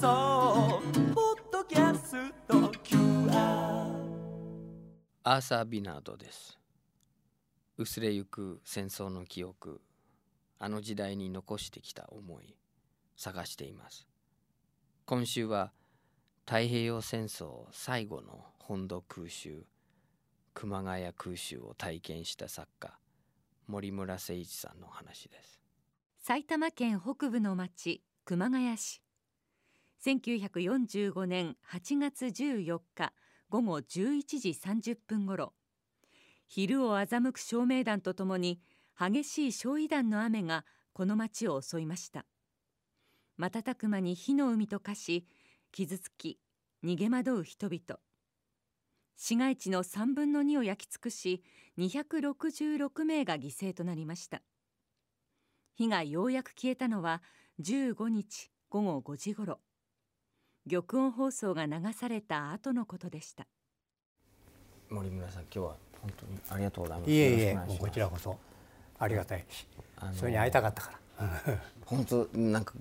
送ポッドキャスト QR アーサー・ビナードです薄れゆく戦争の記憶。あの時代に残してきた思い探しています。今週は太平洋戦争最後の本土空襲熊谷空襲を体験した作家森村誠一さんの話です。埼玉県北部の町熊谷市。1945年8月14日午後11時30分ごろ。昼を欺く照明弾とともに激しい焼夷弾の雨がこの町を襲いました。瞬く間に火の海と化し傷つき逃げ惑う人々。市街地の3分の2を焼き尽くし266名が犠牲となりました。火がようやく消えたのは15日午後5時ごろ玉音放送が流された後のことでした。森村さん今日は本当にありがとうございます。いえいえこちらこそありがたい。しあのそれに会いたかったから。本当なんか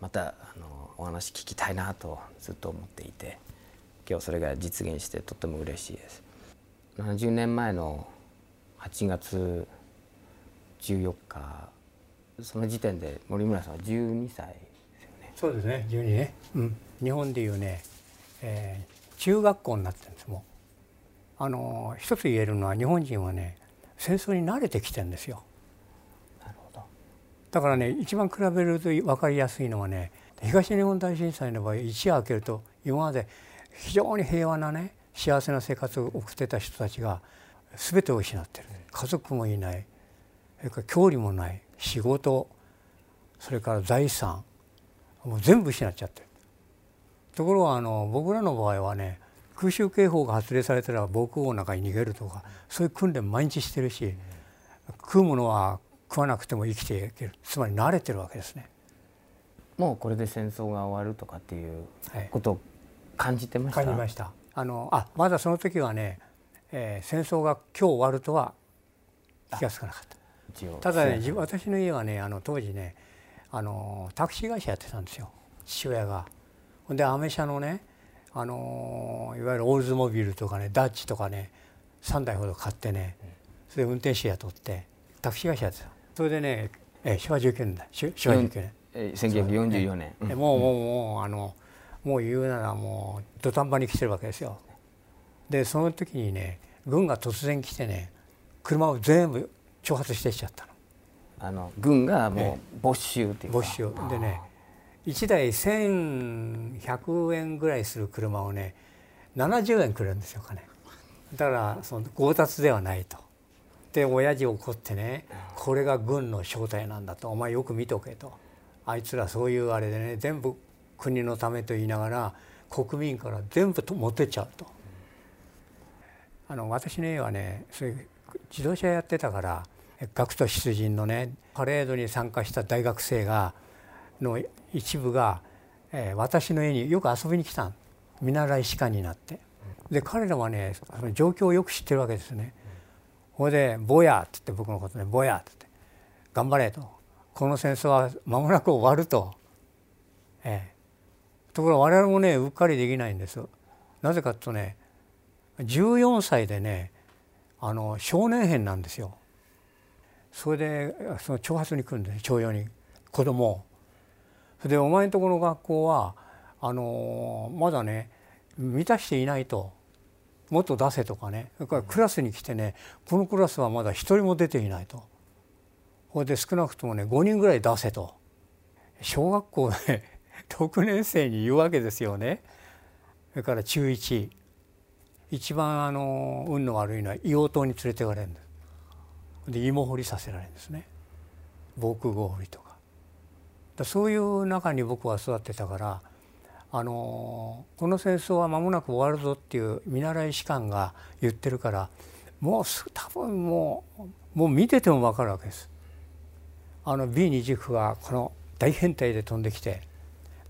またあのお話聞きたいなとずっと思っていて今日それが実現してとっても嬉しいです。70年前の8月14日その時点で森村さんは12歳そうですね12ね、うん、日本でいうね、えー中学校になってるんですもう。あの一つ言えるのは日本人はね戦争に慣れてきてるんですよ。なるほど。だからね一番比べると分かりやすいのはね東日本大震災の場合一夜明けると今まで非常に平和なね幸せな生活を送ってた人たちが全てを失ってる。家族もいない。それから郷里もない。仕事。それから財産もう全部失っちゃってる。ところがあの僕らの場合はね空襲警報が発令されたら防空壕の中に逃げるとかそういう訓練毎日してるし食うものは食わなくても生きていける。つまり慣れてるわけですね。もうこれで戦争が終わるとかっていうはい。ことを感じてました、感じました。あのあまだその時はね、えー戦争が今日終わるとは気が付かなかった。ただね私の家はねあの当時ねあのタクシー会社やってたんですよ父親が。ほんでアメ車のねあのいわゆるオールズモビルとかねダッチとかね3台ほど買ってねそれで運転手雇ってタクシー会社やってたそれでね、えー昭和19年だし昭和19年。えー1944年、でもうもうもうあのもう言うならもう土壇場に来てるわけですよ。でその時にね軍が突然来てね車を全部挑発してきちゃったのあの軍がもう没収っていうか。没収。でね1台1100円ぐらいする車をね70円くれるんですよ金。だからその強奪ではないと。で親父怒ってねこれが軍の正体なんだと。お前よく見とけと。あいつらそういうあれでね全部国のためと言いながら国民から全部と持ってっちゃうと。あの私の家はねそういう自動車やってたから学徒出陣のねパレードに参加した大学生がの一部が、えー私の家によく遊びに来た見習い士官になってで彼らはねその状況をよく知ってるわけですね。ほいで「坊や」って言って僕のことね「坊や」って言って「頑張れ」と「この戦争は間もなく終わる」と。ええところが我々もねうっかりできないんです。なぜかというとね14歳でねあの少年兵なんですよ。それでその挑発に来るんです徴用に子供を。それでお前んとこの学校はあのまだね満たしていないともっと出せとかねそれからクラスに来てねこのクラスはまだ一人も出ていないと。これで少なくともね5人ぐらい出せと。小学校で 6年生に言うわけですよね。それから中1一番あの運の悪いのは硫黄島に連れてかれるんです。で芋掘りさせられるんですね防空壕掘りとかだそういう中に僕は育ってたからあのこの戦争は間もなく終わるぞっていう見習い士官が言ってるからもうすぐ多分もうもう見てても分かるわけです。あの B29 がこの大編隊で飛んできて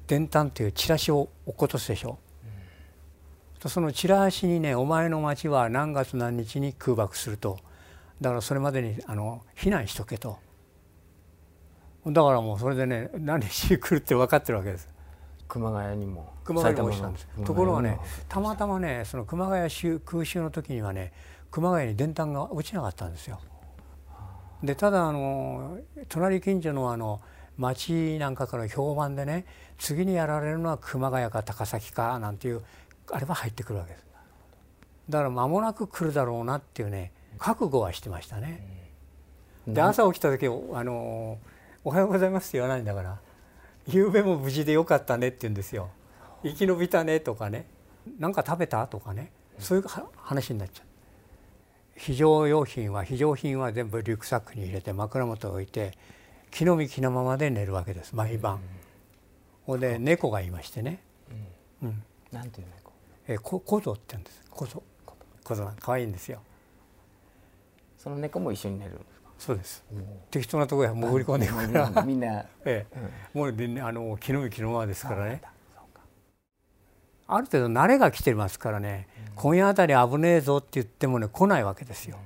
電炭というチラシを落っことすでしょ。そのチラシにね「お前の町は何月何日に空爆するとだからそれまでにあの避難しとけと。だからもうそれでね何日に来るって分かってるわけです。熊谷にも熊谷にも落ちたんです。ところがねたまたまねその熊谷州空襲の時にはね熊谷に電炭が落ちなかったんですよ。でただあの隣近所のあの町なんかから評判でね次にやられるのは熊谷か高崎かなんていうあれは入ってくるわけです。だから間もなく来るだろうなっていうね覚悟はしてましたね。で朝起きた時あの「おはようございます」って言わないんだから「夕べも無事でよかったね」って言うんですよ。生き延びたねとかね。何か食べたとかね。そういうは話になっちゃう。非常用品は非常品は全部リュックサックに入れて枕元に置いて気の身気のままで寝るわけです毎晩。ほんで猫がいましてね、うん、なんていう猫？えこ小僧って言うんです。小僧小僧可愛いんですよその猫も一緒に寝るんですか？そうです。適当なところへ潜り込んでいくから。みんな。ええ、もうで、ね、あの気の身気のままですからね。ある程度慣れが来てますからね、今夜あたり危ねえぞって言ってもね来ないわけですよ、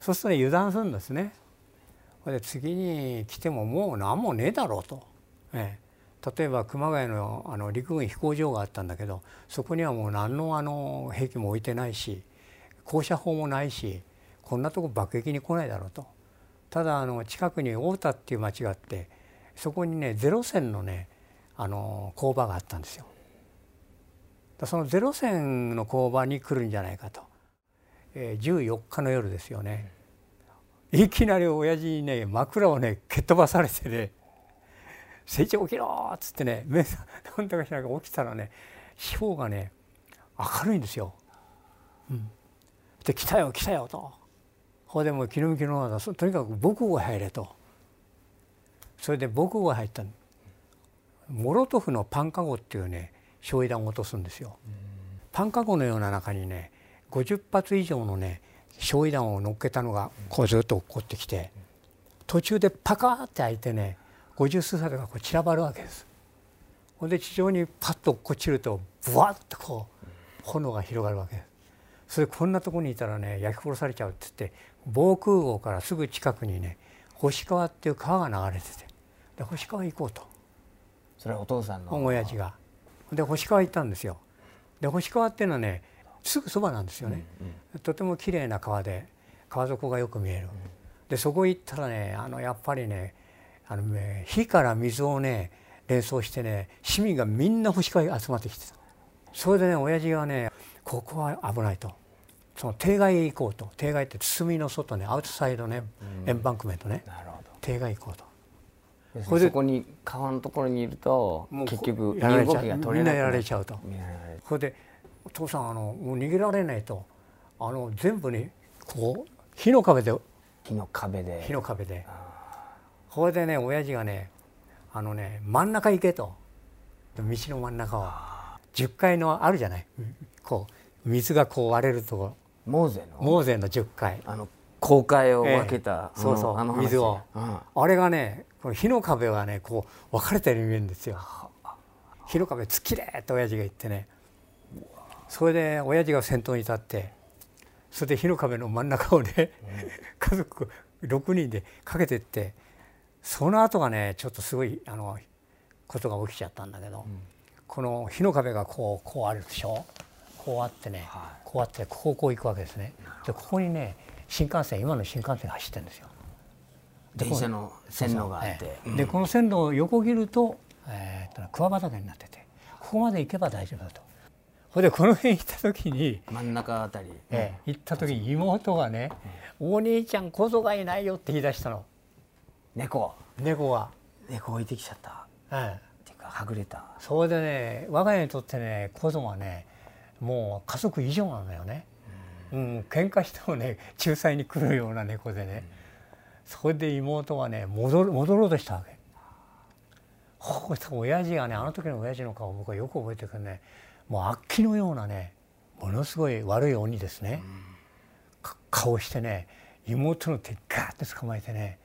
そうするとね油断するんですね。で次に来てももう何もねえだろうと、ええ、例えば熊谷のあの陸軍飛行場があったんだけどそこにはもう何のあの兵器も置いてないし高射砲もないしこんなとこ爆撃に来ないだろうとただあの近くに太田っていう町があってそこにねゼロ戦のねあの工場があったんですよ。だそのゼロ戦の工場に来るんじゃないかと、えー、14日の夜ですよねいきなり親父にね枕をね蹴っ飛ばされてね「成長起きろ!」っつってね目なんだかしらが起きたらね四方がね明るいんですよ。うん、で来たよ来たよと。ほでも気の向きのままとにかく母校が入れとそれで母校が入ったモロトフのパンカゴっていうね焼夷弾を落とすんですよ。パンカゴのような中にね50発以上のね焼夷弾を乗っけたのがこうずっと落っこってきて途中でパカーって開いてね50数発がこう散らばるわけです。ほんで地上にパッと落っこちるとブワッとこう炎が広がるわけです。それこんなとこにいたらね焼き殺されちゃうって言って防空壕からすぐ近くにね星川っていう川が流れててで星川行こうとそれはお父さんの親父が。で星川行ったんですよ。で星川っていうのはねすぐそばなんですよね、とても綺麗な川で川底がよく見える。でそこ行ったらねあのやっぱりねあのね火から水をね連想してね市民がみんな星川に集まってきてた。それでね親父がねここは危ないと。その堤外へ行こうと。堤外って包みの外ね。アウトサイドね、エンバンクメントね。堤外行こうと。これでそこに川のところにいると結局みんなやられちゃうと。これで「お父さんあのもう逃げられないと。あの全部にこう火の壁で。う火の壁で。火の壁で。これでね親父がねあのね真ん中行けと。道の真ん中を。10階のあるじゃない？こう水がこう割れるとこモーゼのモーゼの10階あの公海を分けた、ええ。そうそうあの水を。うん。あれがねこの火の壁がねこう分かれてるように見えるんですよ。火の壁突っ切れって親父が言ってね。それで親父が先頭に立ってそれで火の壁の真ん中をね、家族6人でかけてってその後がねちょっとすごいあのことが起きちゃったんだけど、この火の壁がこうこうあるでしょこうあってね、こうあってここをこう行くわけですね。でここにね新幹線今の新幹線が走ってるんですよ。電車の線路があって、ええでこの線路を横切ると,、えー、と桑畑になっててここまで行けば大丈夫だと。それでこの辺行った時に、真ん中あたり、ええ行った時に妹がね「お兄ちゃん小僧がいないよ」って言い出したの。猫。猫が。猫置いてきちゃった。ええ。っていうかはぐれた。それでね我が家にとってね小僧はねもう家族以上なのよね。うん、喧嘩してもね仲裁に来るような猫でね、それで妹はね戻る戻ろうとしたわけ。ほう親父がねあの時の親父の顔を僕はよく覚えてるけどねもう悪鬼のようなねものすごい悪い鬼ですね、か顔してね妹の手ガーッて捕まえてね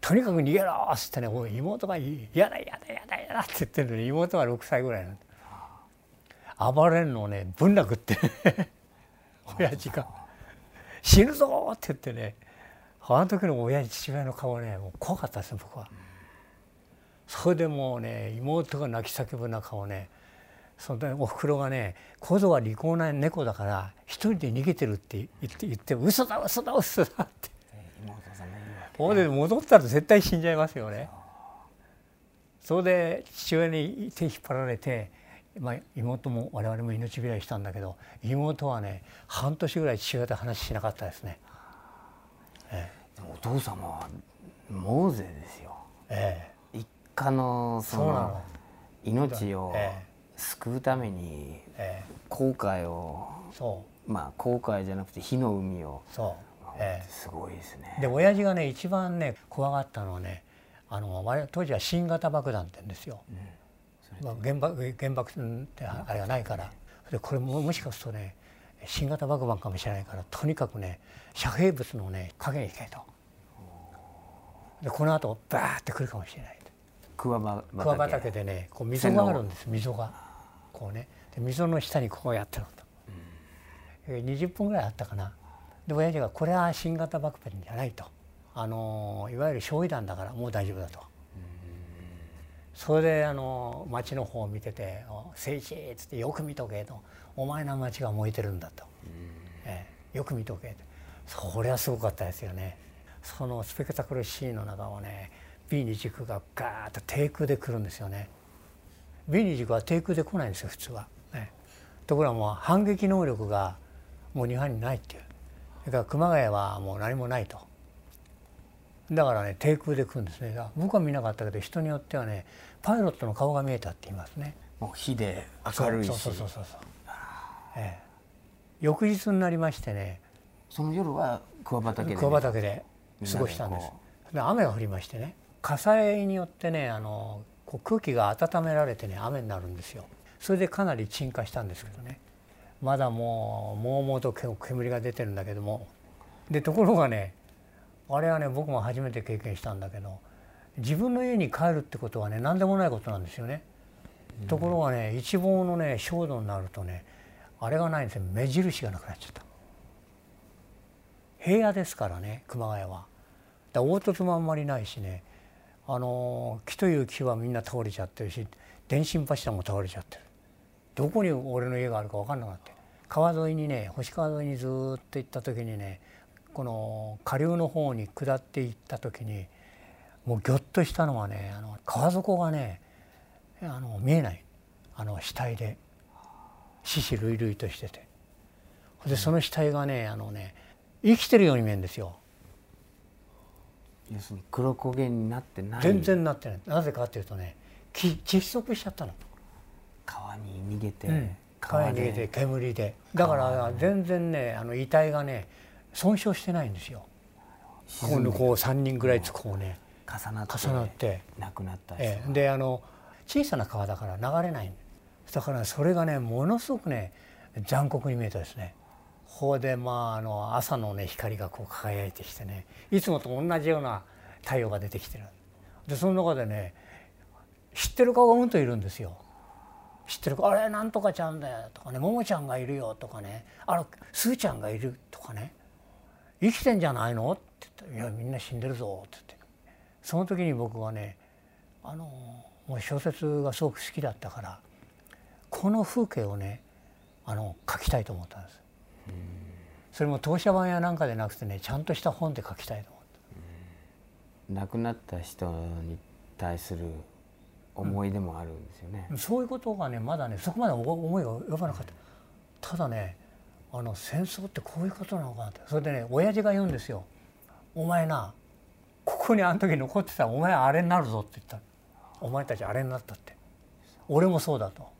とにかく逃げろっつってね妹が「嫌だ嫌だ嫌だ嫌だ」って言ってるのに妹は6歳ぐらいなんだ暴れるのをねぶん殴って 親父が「死ぬぞ!」って言ってねあの時の親父父親の顔ねもう怖かったですよ僕は。それでもうね妹が泣き叫ぶ中をねそのおふくろがね「小僧は利口な猫だから一人で逃げてる」って言って言って「嘘だ嘘だ嘘だ」ってほんで戻ったら絶対死んじゃいますよね。それで父親に手引っ張られて、まあ、妹も我々も命拾いしたんだけど妹はね半年ぐらい父親と話しなかったですね。でもお父様はモーゼですよ。え一家のそのの。命をえ救うためにええ。後悔をまあ後悔じゃなくて火の海をうそう、えすごいですね。えで親父がね一番ね怖がったのはねあの当時は新型爆弾って言うんですよ。まあ、原爆原爆ってあれがないから。でこれももしかするとね新型爆弾かもしれないからとにかくね遮蔽物のね影に行けと。でこの後バーって来るかもしれない。桑葉桑畑でねこう溝があるんです溝が。こうね。で溝の下にこうやってると、えー20分ぐらいあったかな。で親父がこれは新型爆弾じゃないと。あのーいわゆる焼夷弾だからもう大丈夫だと。それであの町の方を見てて「お誠一」っつって「よく見とけ」と「お前の町が燃えてるんだ」と「ええよく見とけ」ってそれはすごかったですよね。そのスペクタクルシーンの中をね B 軸がガーッと低空で来るんですよね。B 軸は低空で来ないんですよ普通は。ね、ところがもう反撃能力がもう日本にないっていうそれから熊谷はもう何もないと。だからね低空で来るんですね。僕は見なかったけど人によってはねパイロットの顔が見えたって言いますね。もう火で明るいし。そうそうそうそうそう、ええ、翌日になりましてねその夜は桑畑で桑畑で過ごしたんです。で雨が降りましてね火災によってねあのこう空気が温められてね雨になるんですよ。それでかなり鎮火したんですけどね。まだもうもうもうと煙が出てるんだけども。でところがねあれはね僕も初めて経験したんだけど自分の家に帰るってことはね何でもないことなんですよね。ところがね一望のね焦土になるとねあれがないんですよ目印がなくなっちゃった。平野ですからね熊谷は。だ凹凸もあんまりないしねあの木という木はみんな倒れちゃってるし電信柱も倒れちゃってるどこに俺の家があるか分かんなくなって川沿いにね星川沿いにずーっと行った時にねこの下流の方に下っていった時にもうぎょっとしたのはねあの川底がねあの見えない。あの死体で。死死類々としてて。でその死体がねあのね生きてるように見えるんですよ。要するに黒焦げになってない。全然なってない。なぜかっていうとねき窒息しちゃったの、川に逃げて、うん、川に逃げて煙で。だから全然ねあの遺体がね損傷してないんですよ。今度こう3人ぐらいつこうね。重なって重なって。亡くなった人ええ、であの小さな川だから流れない。だからそれがねものすごくね残酷に見えたですね。ここでまああの朝のね光がこう輝いてきてねいつもと同じような太陽が出てきてる。でその中でね知ってる顔がうんといるんですよ。知ってる子「あれなんとかちゃんだよ」とかね「ももちゃんがいるよ」とかね「あらすーちゃんがいる」とかね「生きてんじゃないの?」って言った。ら「いやみんな死んでるぞ」って言って。その時に僕はねあのもう小説がすごく好きだったからこの風景をねあの書きたいと思ったんです。それも当社版やなんかでなくてねちゃんとした本で書きたいと思って亡くなった人に対する思い出もあるんですよね、そういうことがねまだねそこまで思いが及ばなかった。ただねあの戦争ってこういうことなのかって。それでね親父が言うんですよ「お前なここにあの時残ってたお前あれになるぞ」って言ったお前たちあれになったって。俺もそうだと、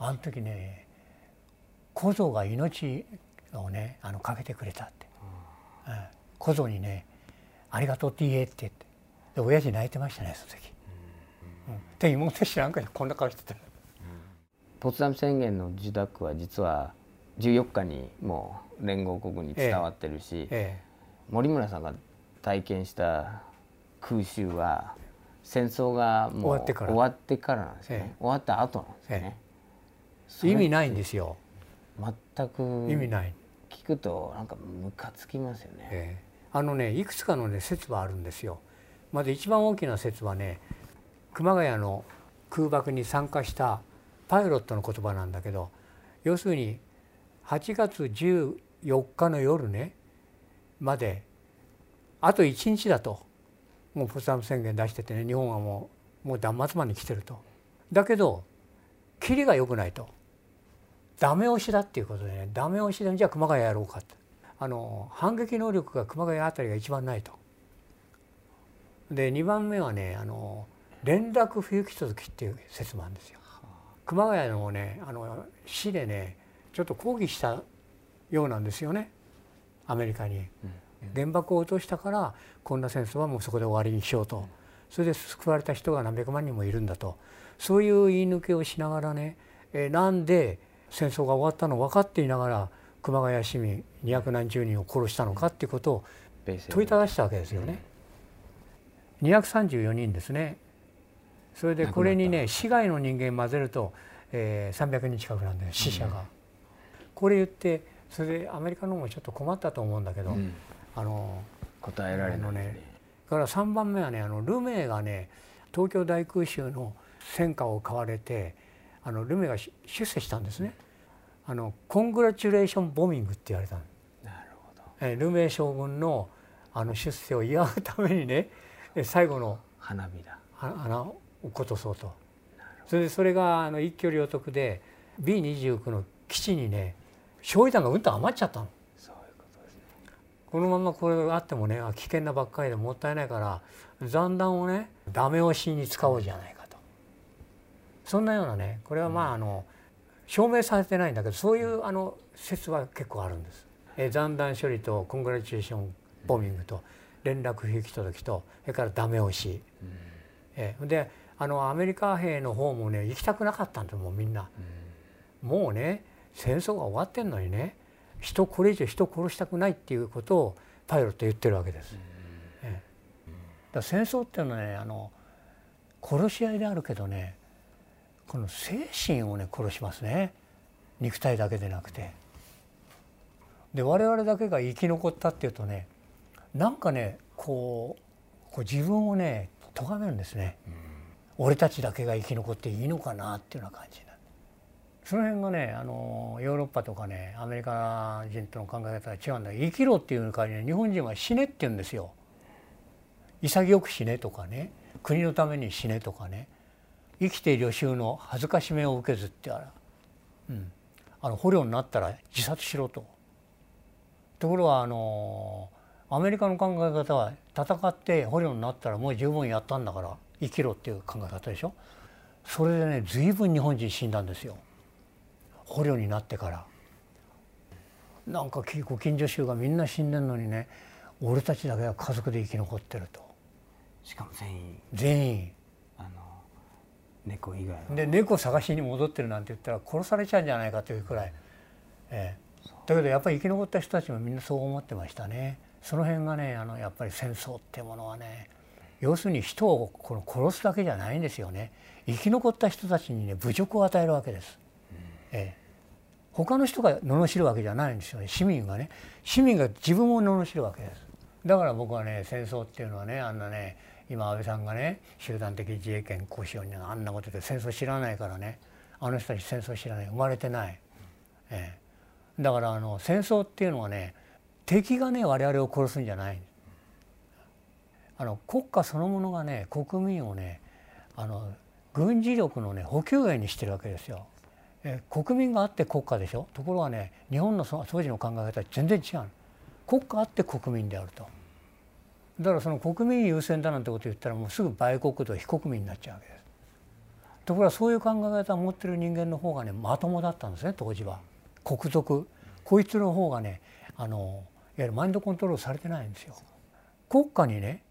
うん、あの時ね小僧が命をねあのかけてくれたって、うん、小僧にね「ありがとうって言え」って言って。で親父泣いてましたねその時。うん、で妹知らんかこんな顔してた。ポツダム宣言の受諾は実は14日にもう連合国に伝わってるし、え森村さんが体験した空襲は戦争がもう終わってから。終わってからなんですよね、ええ。終わった後なんですよね、え意味ないんですよ。全く意味ない、聞くとなんかムカつきますよね、ええ。あのねいくつかのね説はあるんですよ。まず一番大きな説はね熊谷の空爆に参加したパイロットの言葉なんだけど要するに8月14日の夜ねまであと1日だともうポツダム宣言出しててね日本はもうもう断末魔に来てると。だけどキリが良くないとダメ押しだっていうことでねダメ押しでじゃあ熊谷やろうかってあの反撃能力が熊谷あたりが一番ないと。で2番目はねあの連絡不行き届きっていう説もあるんですよ。熊谷のねあの市でねちょっと抗議したようなんですよね。アメリカに。原爆を落としたからこんな戦争はもうそこで終わりにしようと。それで救われた人が何百万人もいるんだと。そういう言い抜けをしながらねえなんで戦争が終わったの分かっていながら熊谷市民200何十人を殺したのかっていうことを問いただしたわけですよね。234人ですねそれでこれにね市外の人間混ぜると、えー、300人近くなんで死者が。これ言ってそれでアメリカの方もちょっと困ったと思うんだけど、うん、あの答えられないね。から3番目はねあのルメイがね東京大空襲の戦果を買われてあのルメイが出世したんですね。あのコングラチュレーションボミングって言われたなるほど。えルメイ将軍のあの出世を祝うためにね最後の花火だ花ことそうと。それでそれがあの一挙両得で B29 の基地にね焼夷弾がうんと余っちゃったの。このままこれがあってもね危険なばっかりでもったいないから残弾をねダメ押しに使おうじゃないかと。そんなようなねこれはまああの証明されてないんだけどそういうあの説は結構あるんです。え残弾処理とコングラチュエーションボミングと連絡不行き届きとそれからダメ押し、うん、えであのアメリカ兵の方もね行きたくなかったんですもうみんな、うん、もうね戦争が終わってんのにね人これ以上人殺したくないっていうことをパイロット言ってるわけです。うん、えだ戦争っていうのはねあの殺し合いであるけどねこの精神をね殺しますね。肉体だけでなくて。で我々だけが生き残ったっていうとねなんかねこうこう自分をね咎めるんですね、うん、俺たちだけが生き残っていいのかなっていうような感じその辺がねあのヨーロッパとかねアメリカ人との考え方が違うんだ生きろっていう代わりに日本人は死ねって言うんですよ。潔く死ねとかね国のために死ねとかね。生きて旅衆の恥ずかしめを受けずってあら、うん、あの捕虜になったら自殺しろと。ところがあのアメリカの考え方は戦って捕虜になったらもう十分やったんだから。生きろっていう考え方でしょ？それでね随分日本人死んだんですよ。捕虜になってから。なんかご近所衆がみんな死んでんのにね俺たちだけは家族で生き残ってると。しかも全員。全員。あの猫以外で猫探しに戻ってるなんて言ったら殺されちゃうんじゃないかというくらい、ええ、だけどやっぱり生き残った人たちもみんなそう思ってましたね。その辺がねあのやっぱり戦争ってものはね要するに人をこの殺すだけじゃないんですよね。生き残った人たちにね侮辱を与えるわけです。うん、ええ、他の人が罵るわけじゃないんですよね。市民がね。市民が自分を罵るわけです。だから僕はね戦争っていうのはねあんなね今安倍さんがね集団的自衛権行使用にあんなことで戦争知らないからね。あの人たち戦争知らない。生まれてない。ええ、だからあの戦争っていうのはね敵がね我々を殺すんじゃないあの国家そのものがね国民をねあの軍事力のね補給源にしてるわけですよ。え国民があって国家でしょ？ところがね日本の当時の考え方は全然違う国家あって国民であると。だからその国民優先だなんてこと言ったらもうすぐ売国と非国民になっちゃうわけです。ところがそういう考え方を持ってる人間の方がねまともだったんですね当時は。国賊。こいつの方がねあのいわゆるマインドコントロールされてないんですよ。国家にね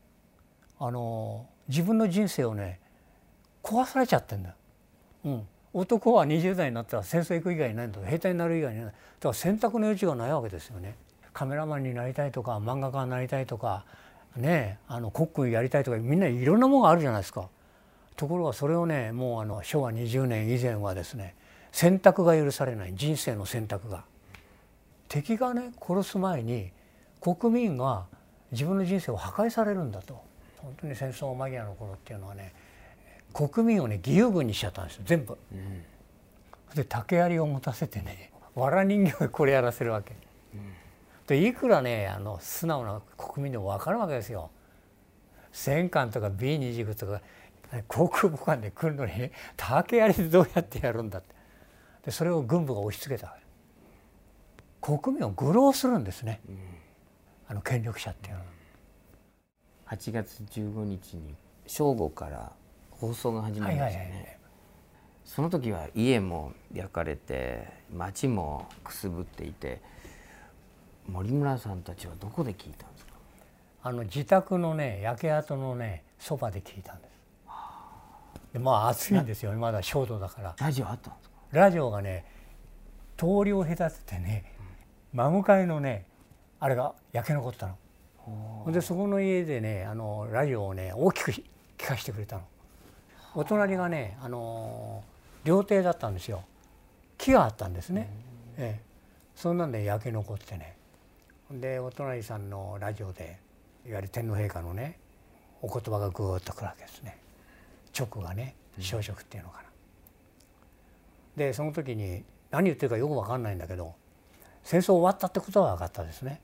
あの自分の人生をね壊されちゃってんだ、うん、男は20代になったら戦争行く以外にないんだ兵隊になる以外にないだ。から選択の余地がないわけですよね。カメラマンになりたいとか漫画家になりたいとかねあのコックやりたいとかみんないろんなものがあるじゃないですか。ところがそれをねもうあの昭和20年以前はですね選択が許されない。人生の選択が。敵がね殺す前に国民が自分の人生を破壊されるんだと。本当に戦争間際の頃っていうのはね国民をね義勇軍にしちゃったんですよ全部。うんで竹槍を持たせてね藁人形でこれやらせるわけ。でいくらねあの素直な国民でも分かるわけですよ。戦艦とか B29 とか航空母艦で来るのに、ね、竹槍でどうやってやるんだってでそれを軍部が押し付けた国民を愚弄するんですね、あの権力者っていうのは。8月15日に正午から放送が始まりましたね、その時は家も焼かれて町もくすぶっていて森村さんたちはどこで聞いたんですか？あの自宅のね焼け跡のねそばで聞いたんです。でまあ暑いんですよねまだ焦土だから。ラジオあったんですか？ラジオがね通りを隔ててね真向かいのねあれが焼け残ったの。でそこの家でねあのラジオをね大きく聞かせてくれたの。お隣がねあの料亭だったんですよ。木があったんですね。ええ、そんなんで焼け残ってね。でお隣さんのラジオでいわゆる天皇陛下のねお言葉がぐーっとくるわけですね。直がね小食っていうのかな。でその時に何言ってるかよく分かんないんだけど戦争終わったってことは分かったですね。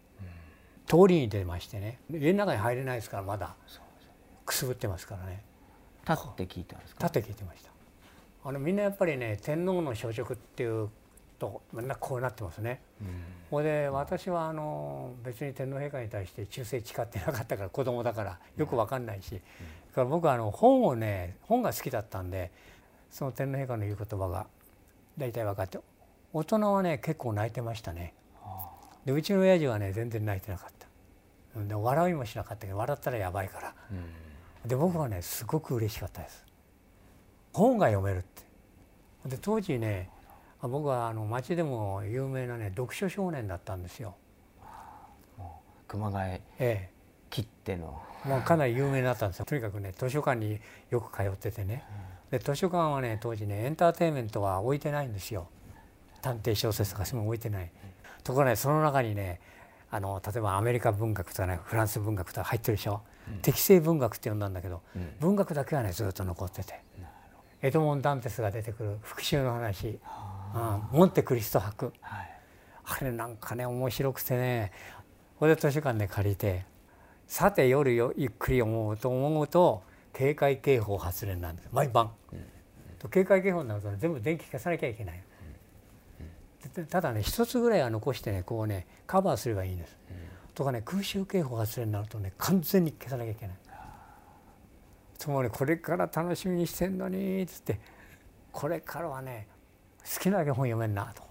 通りに出ましてね。家の中に入れないですからまだ。くすぶってますからね。立って聞いたんですか？立って聞いてました。あのみんなやっぱりね天皇の小食っていうとみんなこうなってますね。ほ、いで私はあの別に天皇陛下に対して忠誠誓ってなかったから子供だからよく分かんないし、だから僕はあの本をね本が好きだったんでその天皇陛下の言う言葉が大体分かって大人はね結構泣いてましたね。でうちの親父はね全然泣いてなかった。で笑いもしなかったけど笑ったらやばいから。で僕はねすごく嬉しかったです。本が読めるって。で当時ね僕はあの町でも有名なね読書少年だったんですよ。熊谷ええ、切ってのもうかなり有名になったんですよ。とにかくね図書館によく通っててね。で図書館はね当時ねエンターテインメントは置いてないんですよ。探偵小説とかそういうの置いてない。ところがねその中にねあの例えばアメリカ文学とかねフランス文学とか入ってるでしょ？適正文学って呼んだんだけど、文学だけはねずっと残ってて。エドモン・ダンテスが出てくる復讐の話、うん、モンテ・クリスト博、はい。あれなんかね面白くてね。これで図書館で借りてさて夜よゆっくり思うと思うと警戒警報発令なんです。毎晩、と警戒警報になると、ね、全部電気消さなきゃいけない、でただね一つぐらいは残してねこうねカバーすればいいんです、とかね空襲警報発令になるとね完全に消さなきゃいけない。つまりこれから楽しみにしてんのにっつってこれからはね好きなだけ本読めんなと。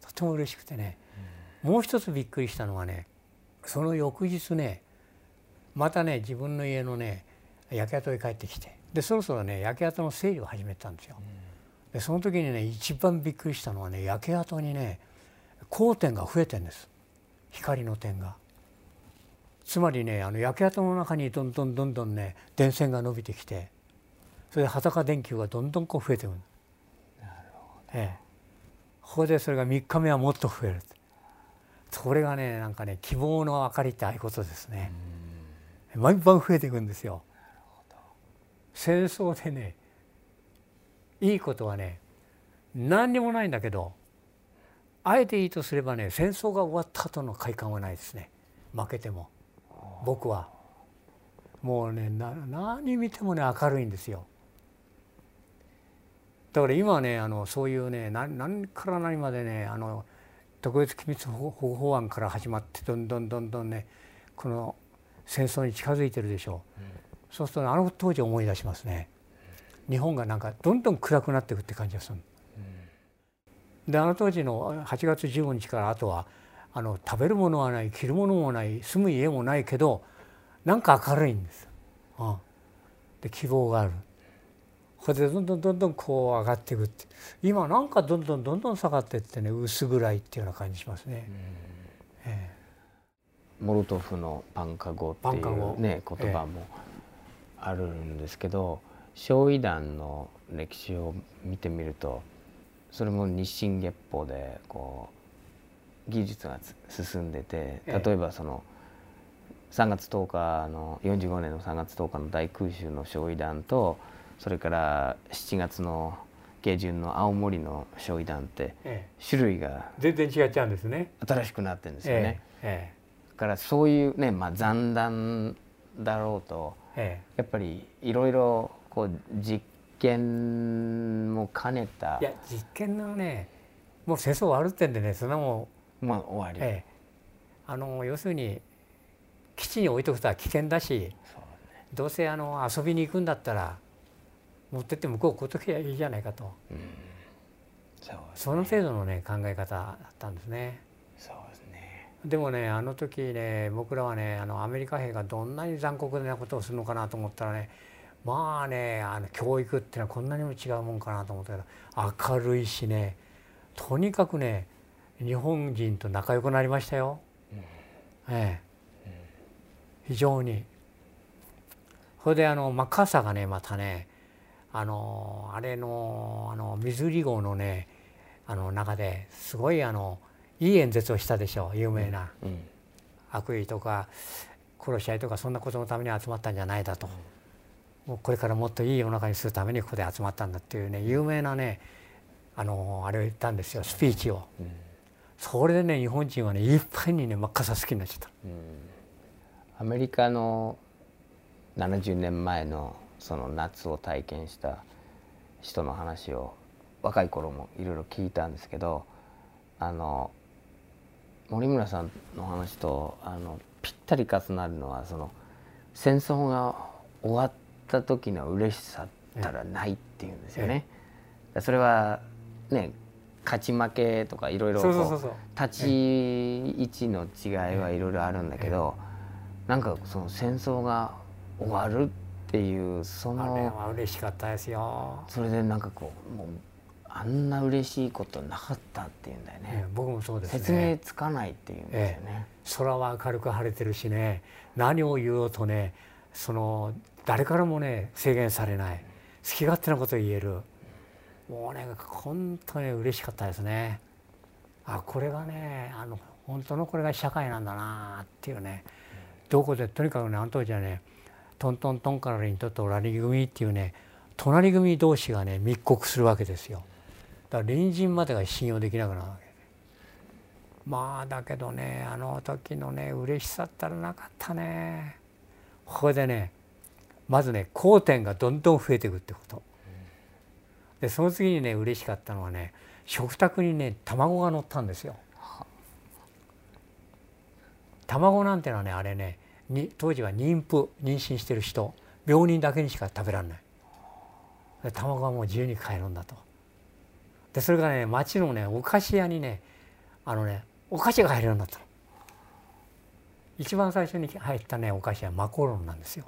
とても嬉しくてね、もう一つびっくりしたのはねその翌日ねまたね自分の家のね焼け跡へ帰ってきて。でそろそろね焼け跡の整理を始めたんですよ。でその時にね一番びっくりしたのはね焼け跡にね光点が増えてんです。光の点が。つまりねあの焼け跡の中にどんどんどんどんね電線が伸びてきてそれで裸電球がどんどんこう増えてくる。ええ、ここでそれが3日目はもっと増える。それがねなんかね希望の明かりってああいうことですね。毎晩増えていくんですよ。戦争でねいいことはね何にもないんだけどあえていいとすればね戦争が終わった後の快感はないですね。負けても。僕は。もうね何見てもね明るいんですよ。だから今はねあのそういうね何何から何までねあの特別機密保護法案から始まってどんどんどんどんねこの戦争に近づいてるでしょう、うん、そうすると、ね、あの当時思い出しますね日本がなんかどんどん暗くなっていくって感じがする、うん、であの当時の8月15日からあとはあの食べるものはない着るものもない住む家もないけどなんか明るいんです、うん、で希望がある。これでどんどんどんどんこう上がっていくって。今なんかどんどんどんどん下がっていってね薄暗いっていうような感じしますね。えー、モルトフのパンカゴっていうね言葉もあるんですけど、えー、焼夷弾の歴史を見てみるとそれも日進月歩でこう技術が進んでて例えばその3月10日の45年の3月10日の大空襲の焼夷弾とそれから7月の下旬の青森の焼夷弾ってええ種類が全然違っちゃうんですね。新しくなってるんですよね。えだからそういうね、まあ、残弾だろうとええやっぱりいろいろこう実験も兼ねた。えいや実験のねもう戦争終わるってんでねそんなもまあ、終わり、ん、ええ。あの要するに基地に置いとくとは危険だしそうどうせあの遊びに行くんだったら持ってって向こうこうときゃいいじゃないかと。そうですその程度のね考え方だったんですね。そうですね。でもねあの時ね僕らはねあのアメリカ兵がどんなに残酷なことをするのかなと思ったらねまあねあの教育っていうのはこんなにも違うもんかなと思ったけど明るいしねとにかくね日本人と仲良くなりましたよ。ええ。非常に。それであのマッカーサーがねまたねあのあれのあのミズーリ号のねあの中ですごいあのいい演説をしたでしょう有名な、うん。悪意とか殺し合いとかそんなことのために集まったんじゃないだと、もうこれからもっといい世の中にするためにここで集まったんだっていうね有名なねあのあれを言ったんですよスピーチを。うんそれでね日本人はねいっぱいにね真っ赤さ好きになっちゃった。アメリカの70年前のその夏を体験した人の話を若い頃もいろいろ聞いたんですけどあの森村さんの話とあのぴったり重なるのはその戦争が終わった時の嬉しさったらないっていうんですよね。それはね勝ち負けとかいろいろ立ち位置の違いはいろいろあるんだけど、なんかその戦争が終わるっていうそあれのは嬉しかったですよ。それでなんかこうもうあんな嬉しいことなかったっていうんだよねね。僕もそうです説明ね。つかないっていうんですよね。空は明るく晴れてるしね何を言おうとねその誰からもね制限されない好き勝手なことを言えるもうね本当に嬉しかったですね。あこれがねあの本当のこれが社会なんだなっていうねどこでとにかくねあの当時はねトントントンからにとってオラリ組っていうね隣組同士がね密告するわけですよ。だから隣人までが信用できなくなるわけ。まあだけどねあの時のね嬉しさったらなかったねここでねまずね交点がどんどん増えていくってこと。でその次にね嬉しかったのはね食卓にね卵が乗ったんですよ。卵なんてのはねあれねに当時は妊婦妊娠してる人病人だけにしか食べられない。で卵はもう自由に買えるんだと。でそれからね町のねお菓子屋にねあのねお菓子が入るようになったの。一番最初に入ったねお菓子はマコロンなんですよ。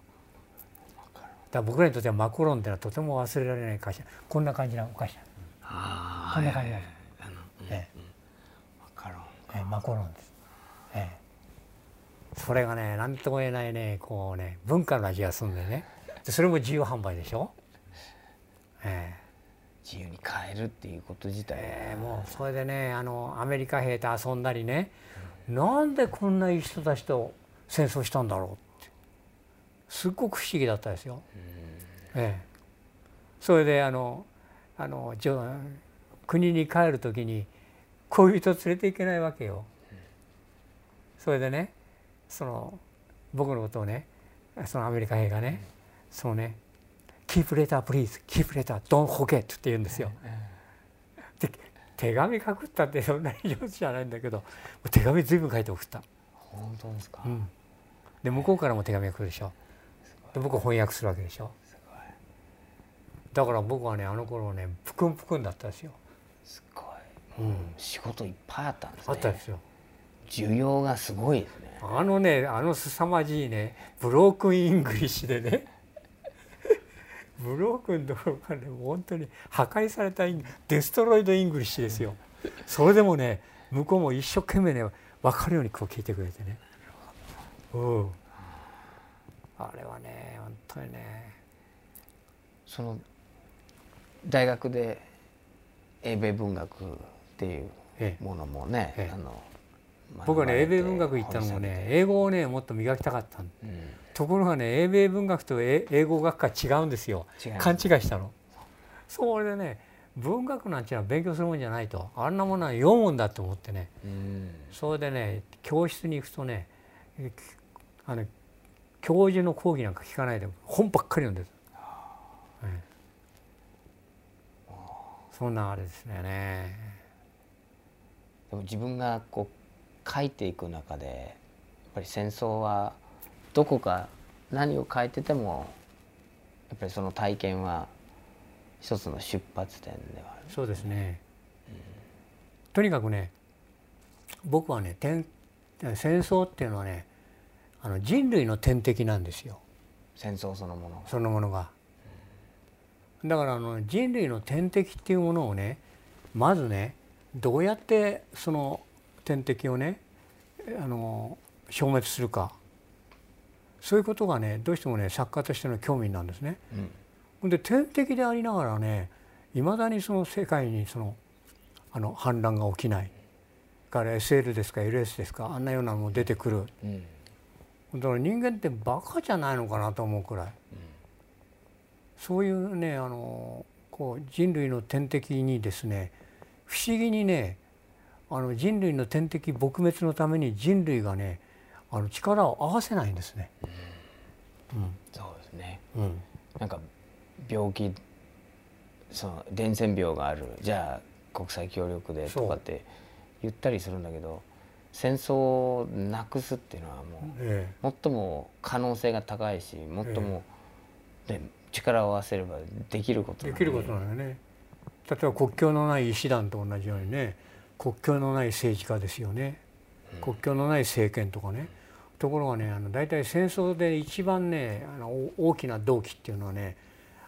だ僕らにとってはマコロンってのはとても忘れられない菓子こんな感じのお菓子あこんな感じなんです。あの、うんえマコロンです、ええ、それがね何とも言えないねこうね文化の味がするんでね。でそれも自由販売でしょ、ええ。自由に変えるっていうこと自体、えーもうそれでねあのアメリカ兵と遊んだりね、なんでこんないい人たちと戦争したんだろう。ってすっごく不思議だったですよ。ええ、それであのあのじょ国に帰る時に恋人連れていけないわけよ。それでねその僕のことをねそのアメリカ兵がねそのね「keep letter please keep letter don't forget」って言うんですよ。で手紙書くったってそんなに上手じゃないんだけど手紙随分書いて送った。本当ですか、うんで向こうからも手紙が来るでしょ。で僕翻訳するわけでしょ。だから僕はねあの頃ねぷくんぷくんだったですよ。すごい、うん仕事いっぱいあったんですねあったですよ。需要がすごいですねあのねあの凄まじいね broken English でね broken どころかね本当に破壊された destroyed English ですよ。それでもね向こうも一生懸命ね分かるようにこう聞いてくれてね。うん。あれはね本当にね。その大学で英米文学っていうええ。ものもね、ええ。あの僕はね英米文学学行ったのもね英語をねもっと磨きたかったんうん、ところがね英米文学と英英語学科違うんですよ。勘違いしたの。それでね文学なんていうのは勉強するもんじゃないと。あんなものは読むんだと思ってね。うん。それでね教室に行くとねあの教授の講義なんか聞かないで本ばっかり読んでる、ええそんなあれですね。でも自分がこう書いていく中でやっぱり戦争はどこか何を書いててもやっぱりその体験は一つの出発点ではある。そうですね、とにかくね僕はね天戦争っていうのはねあの人類の天敵なんですよ戦争そのものが。そのものが。だからあの人類の天敵っていうものをねまずねどうやってその天敵をねあの消滅するかそういうことがねどうしてもね作家としての興味なんですね。うんで天敵でありながらねいまだにその世界にそのあの反乱が起きないから SL ですか LS ですかあんなようなのも出てくるうんだから人間ってバカじゃないのかなと思うくらい、そういうねあのこう人類の天敵にですね不思議にねあの人類の天敵撲滅のために人類がねあの力を合わせないんですね。そうですね。うん。うんなんか病気その伝染病があるじゃあ国際協力でとかって言ったりするんだけど戦争をなくすっていうのはもうえ最も可能性が高いし最も、ね、力を合わせればできることで。きることなのよね。例えば国境のない医師団と同じようにね国境のない政治家ですよね。国境のない政権とかね。ところがねあの大体戦争で一番ねあのお大きな動機っていうのはね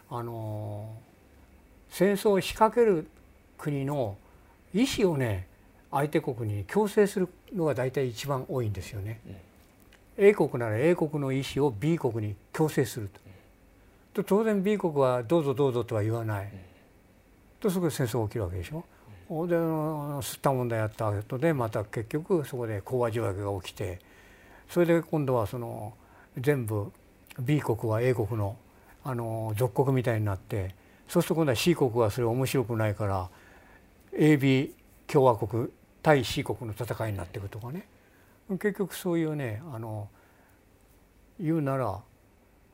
あの戦争を仕掛ける国の意思をね相手国に強制するのが大体一番多いんですよね。A 国なら A 国の意思を B 国に強制すると。と当然 B 国はどうぞどうぞとは言わない。とそこで戦争が起きるわけでしょ。であの吸った問題やった後でまた結局そこで講和条約が起きてそれで今度はその全部 B 国は A 国のあの属国みたいになってそうすると今度は C 国はそれ面白くないから AB 共和国対 C 国の戦いになっていくとかね結局そういうねあの言うなら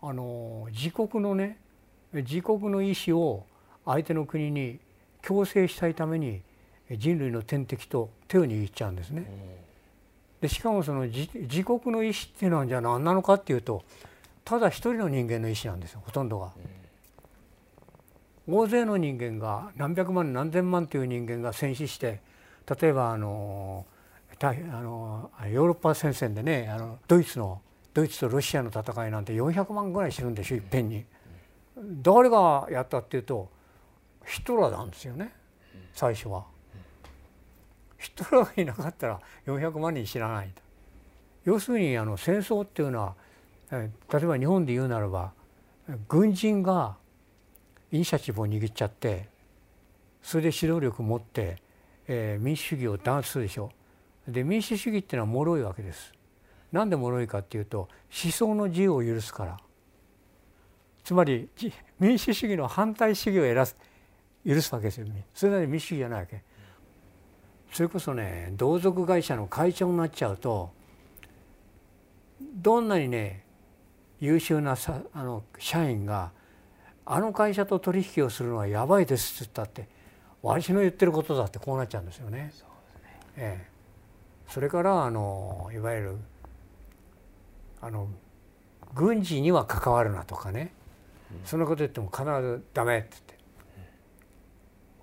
あの自国のね自国の意思を相手の国に強制したいために人類の天敵と手を握っちゃうんですね。でしかもその自自国の意思っていうのはじゃあ何なのかっていうとただ一人の人間の意思なんですよほとんどが。大勢の人間が何百万何千万という人間が戦死して例えばあのあのヨーロッパ戦線でねあのドイツのドイツとロシアの戦いなんて400万ぐらい死ぬんでしょいっぺんに。誰がやったっていうとヒトラーなんですよね最初は。ヒトラーがいなかったら400万人死なないと。要するにあの戦争っていうのは例えば日本で言うならば軍人がイニシアチブを握っちゃってそれで指導力を持って、えー民主主義を弾圧するでしょで民主主義っていうのは脆いわけです。なんで脆いかっていうと思想の自由を許すから。つまりじ民主主義の反対主義を得す許すわけですよ。それなりに民主主義じゃないわけ。それこそね同族会社の会長になっちゃうとどんなにね優秀なさあの社員があの会社と取引をするのはやばいですって言ったって私の言ってることだってこうなっちゃうんですよね。ええ、それからあのいわゆるあの軍事には関わるなとかね、そんなこと言っても必ずダメって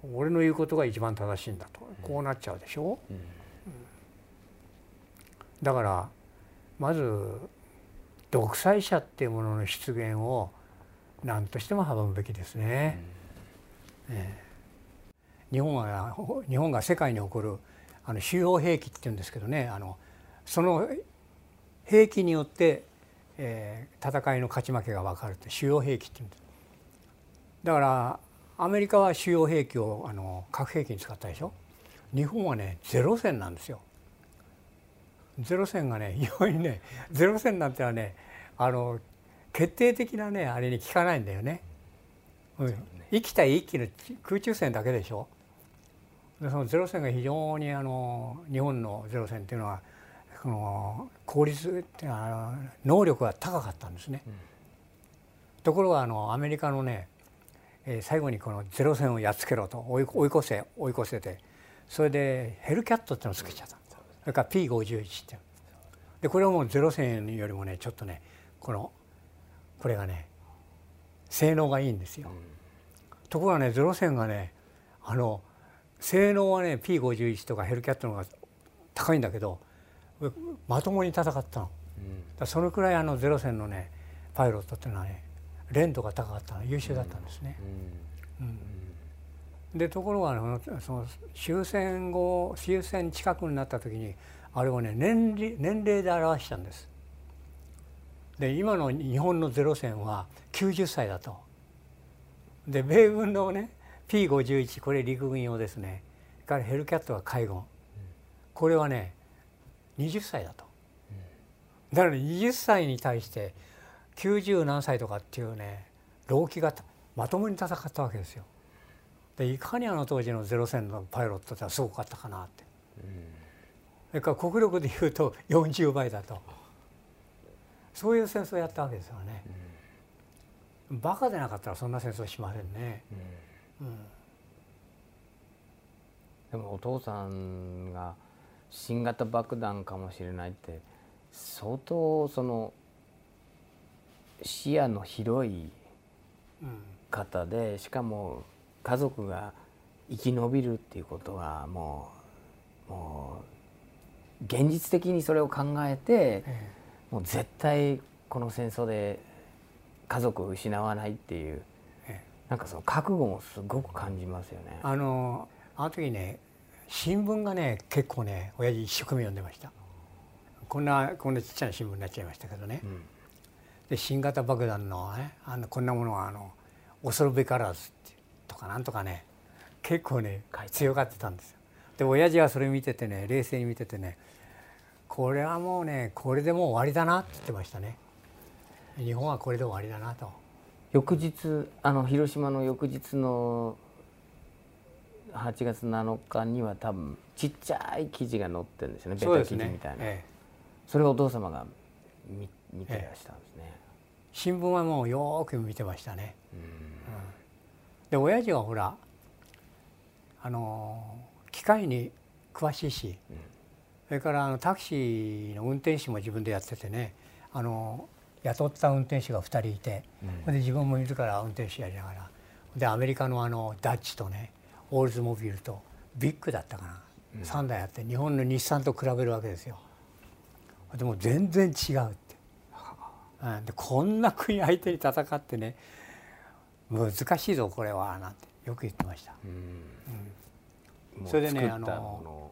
言って、俺の言うことが一番正しいんだと。こうなっちゃうでしょ？うん。だからまず独裁者っていうものの出現を何としても阻むべきですね。ええ日本が日本が世界に起こるあの主要兵器っていうんですけどねあのその兵器によって、えー戦いの勝ち負けが分かるって主要兵器って言うんです。だからアメリカは主要兵器をあの核兵器に使ったでしょ。日本はねゼロ戦なんですよ。ゼロ戦がね 非常にねゼロ戦なんてのはねあの決定的なねあれに効かないんだよね。うん、生きた一気の空中戦だけでしょ。でそのゼロ戦が非常にあの日本のゼロ戦っていうのはその効率っていうのは能力が高かったんですね。ところがあのアメリカのね、えー最後にこのゼロ戦をやっつけろと追い追い越せ追い越せてそれでヘルキャットっていうのをつけちゃったそれから P51 ってでこれはもうゼロ戦よりもねちょっとねこのこれがね性能がいいんですよ。ところがねゼロ戦がねあの性能はね P51 とかヘルキャットの方が高いんだけどまともに戦ったの。だからそのくらいあのゼロ戦のねパイロットっていうのはね連度が高かったの優秀だったんですね。でところがあのその終戦後終戦近くになった時にあれをね年齢年齢で表したんです。で今の日本のゼロ戦は90歳だと。で米軍のね P51 これ陸軍用ですねからヘルキャットは海軍これはね20歳だと。だから20歳に対して90何歳とかっていうね老気がまともに戦ったわけですよ。でいかにあの当時のゼロ戦のパイロットってすごかったかなって。それから国力でいうと40倍だとそういう戦争をやったわけですよね。バカでなかったらそんな戦争しませんね。でもお父さんが新型爆弾かもしれないって相当その視野の広い方でしかも家族が生き延びるっていうことはもうもう現実的にそれを考えてもう絶対この戦争で家族を失わないっていうえなんかその覚悟もすごく感じますよね。あのあの時ね新聞がね結構ね親父一生懸命読んでましたこんなこんなちっちゃな新聞になっちゃいましたけどね、うんで新型爆弾の,、ね、あのこんなものはあの恐るべからずってとかなんとかね結構ね強がってたんですよ。で親父はそれ見ててね冷静に見ててねこれはもうねこれでもう終わりだなって言ってましたね。日本はこれで終わりだなと。翌日あの広島の翌日の8月7日には多分ちっちゃい記事が載ってるんですよね。ベタ記事みたいな。そ,、え。えれをお父様が見見てらしたんですね、新聞はもうよーく見てましたね。で親父はほらあの機械に詳しいし、それからあのタクシーの運転手も自分でやっててねあの雇った運転手が2人いて、で自分も自ら運転手やりながら。でアメリカのあのダッチとねオールズモビルとビッグだったかな、3台あって日本の日産と比べるわけですよ。でも全然違うって。うん。でこんな国相手に戦ってね難しいぞこれはなんてよく言ってました。もうそれでねあの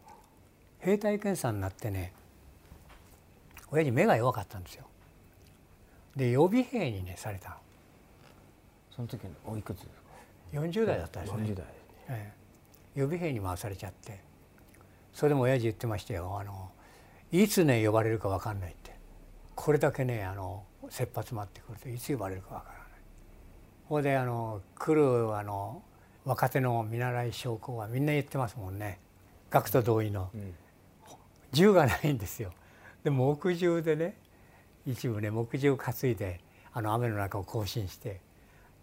兵隊検査になってね親父目が弱かったんですよ。で予備兵にねされた。のその時のおいくつですか？40代だったんですね。40代ね。ええ。予備兵に回されちゃって。それでも親父言ってましたよ。あのいつね呼ばれるか分かんないって。これだけねあの切羽詰まってくるといつ呼ばれるか分からない。ここであの来るあの若手の見習い将校はみんな言ってますもんね。学徒同意の。うん。銃がないんですよ。で木銃でね一部ね木銃を担いであの雨の中を行進して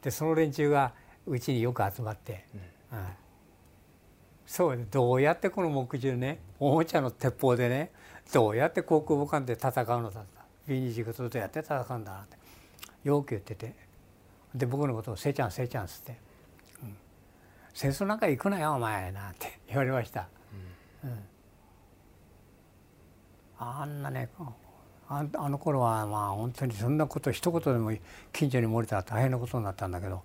でその連中がうちによく集まって、うん。そうどうやってこの木銃ねおもちゃの鉄砲でねどうやって航空母艦で戦うのだと B29 とどうやって戦うんだなってよく言って。てで僕のことを「せいちゃんせいちゃん」っつって、うん。戦争なんか行くなよお前」なんて言われました。うん。あんなねあの頃はまあ本当にそんなこと一言でも近所に漏れたら大変なことになったんだけど、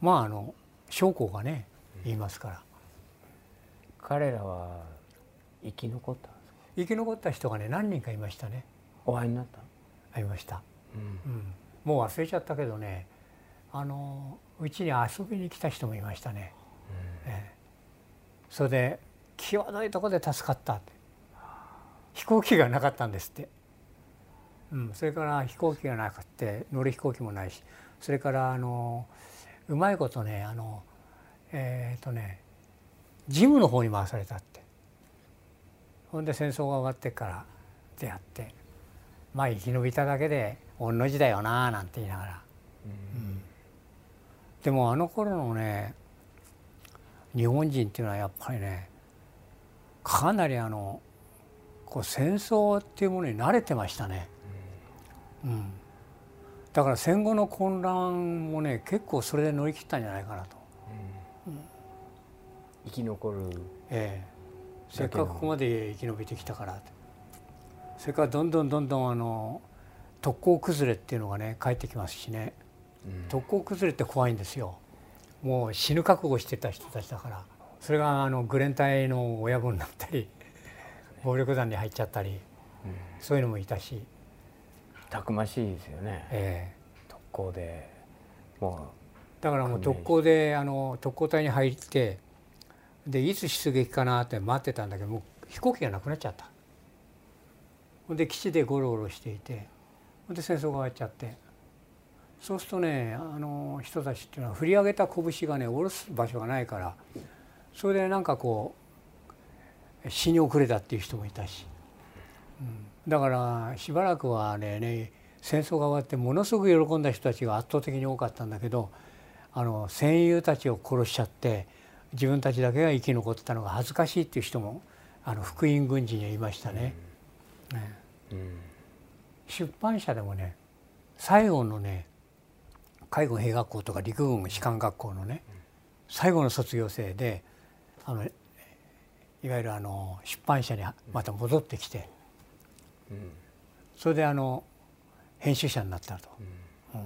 まああの将校がね言いますから。彼らは生き残ったんですか？生き残った人がね何人かいましたね。お会いになったありました、うん。うん、もう忘れちゃったけどねあのうちに遊びに来た人もいましたね、ええ。それで際どいとこで助かったって。飛行機がなかったんですって、うん、それから飛行機がなくって乗る飛行機もないし。それからあのうまいことねあのえっ、とねジムの方に回されたって。ほんで戦争が終わってから出会ってまあ生き延びただけで御の字だよななんて言いながら、うん。でもあの頃のね日本人っていうのはやっぱりねかなりあのこう戦争っていうものに慣れてましたね、うん、だから戦後の混乱もね結構それで乗り切ったんじゃないかなと、生き残るええ、せっかくここまで生き延びてきたからそれからどんどんどんどんあの特攻崩れっていうのがね帰ってきますしね。特攻崩れって怖いんですよ。もう死ぬ覚悟してた人たちだから。それがあのグレン隊の親分になったり 暴力団に入っちゃったり、そういうのもいたし、たくましいですよね。え特攻で。もえだからもう特攻であの特攻隊に入ってでいつ出撃かなって待ってたんだけどもう飛行機がなくなっちゃった。ほんで基地でゴロゴロしていてほんで戦争が終わっちゃって。そうするとねあの人たちっていうのは振り上げた拳がね下ろす場所がないからそれでなんかこう死に遅れたっていう人もいたし、うん、だからしばらくはねね戦争が終わってものすごく喜んだ人たちが圧倒的に多かったんだけどあの戦友たちを殺しちゃって自分たちだけが生き残ったのが恥ずかしいっていう人もあの福音軍人にはいましたね。ね。出版社でもね最後のね海軍兵学校とか陸軍士官学校のね最後の卒業生であのいわゆるあの出版社にまた戻ってきてうんそれであの編集者になったと、うん。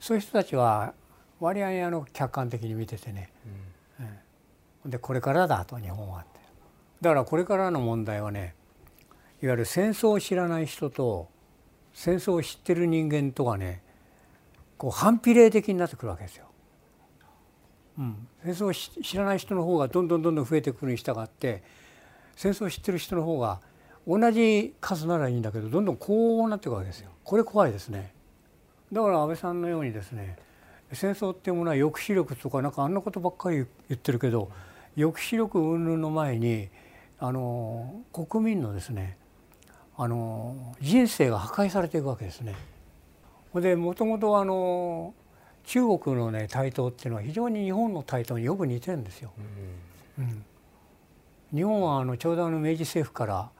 そういう人たちは割合あの客観的に見ててね。でこれからだと日本はって。だからこれからの問題はねいわゆる戦争を知らない人と戦争を知ってる人間とがねこう反比例的になってくるわけですよ。うん、戦争を知知らない人の方がどんどんどんどん増えてくるに従って戦争を知ってる人の方が同じ数ならいいんだけどどんどんこうなっていくわけですよ。これ怖いですね。だから安倍さんのようにですね戦争っていうものは抑止力とかなんかあんなことばっかり言ってるけど抑止力云々の前にあの国民のですねあの人生が破壊されていくわけですね。でもともとあの中国のね台頭っていうのは非常に日本の台頭によく似てるんですよ。うん日本はあのちょうどあの明治政府から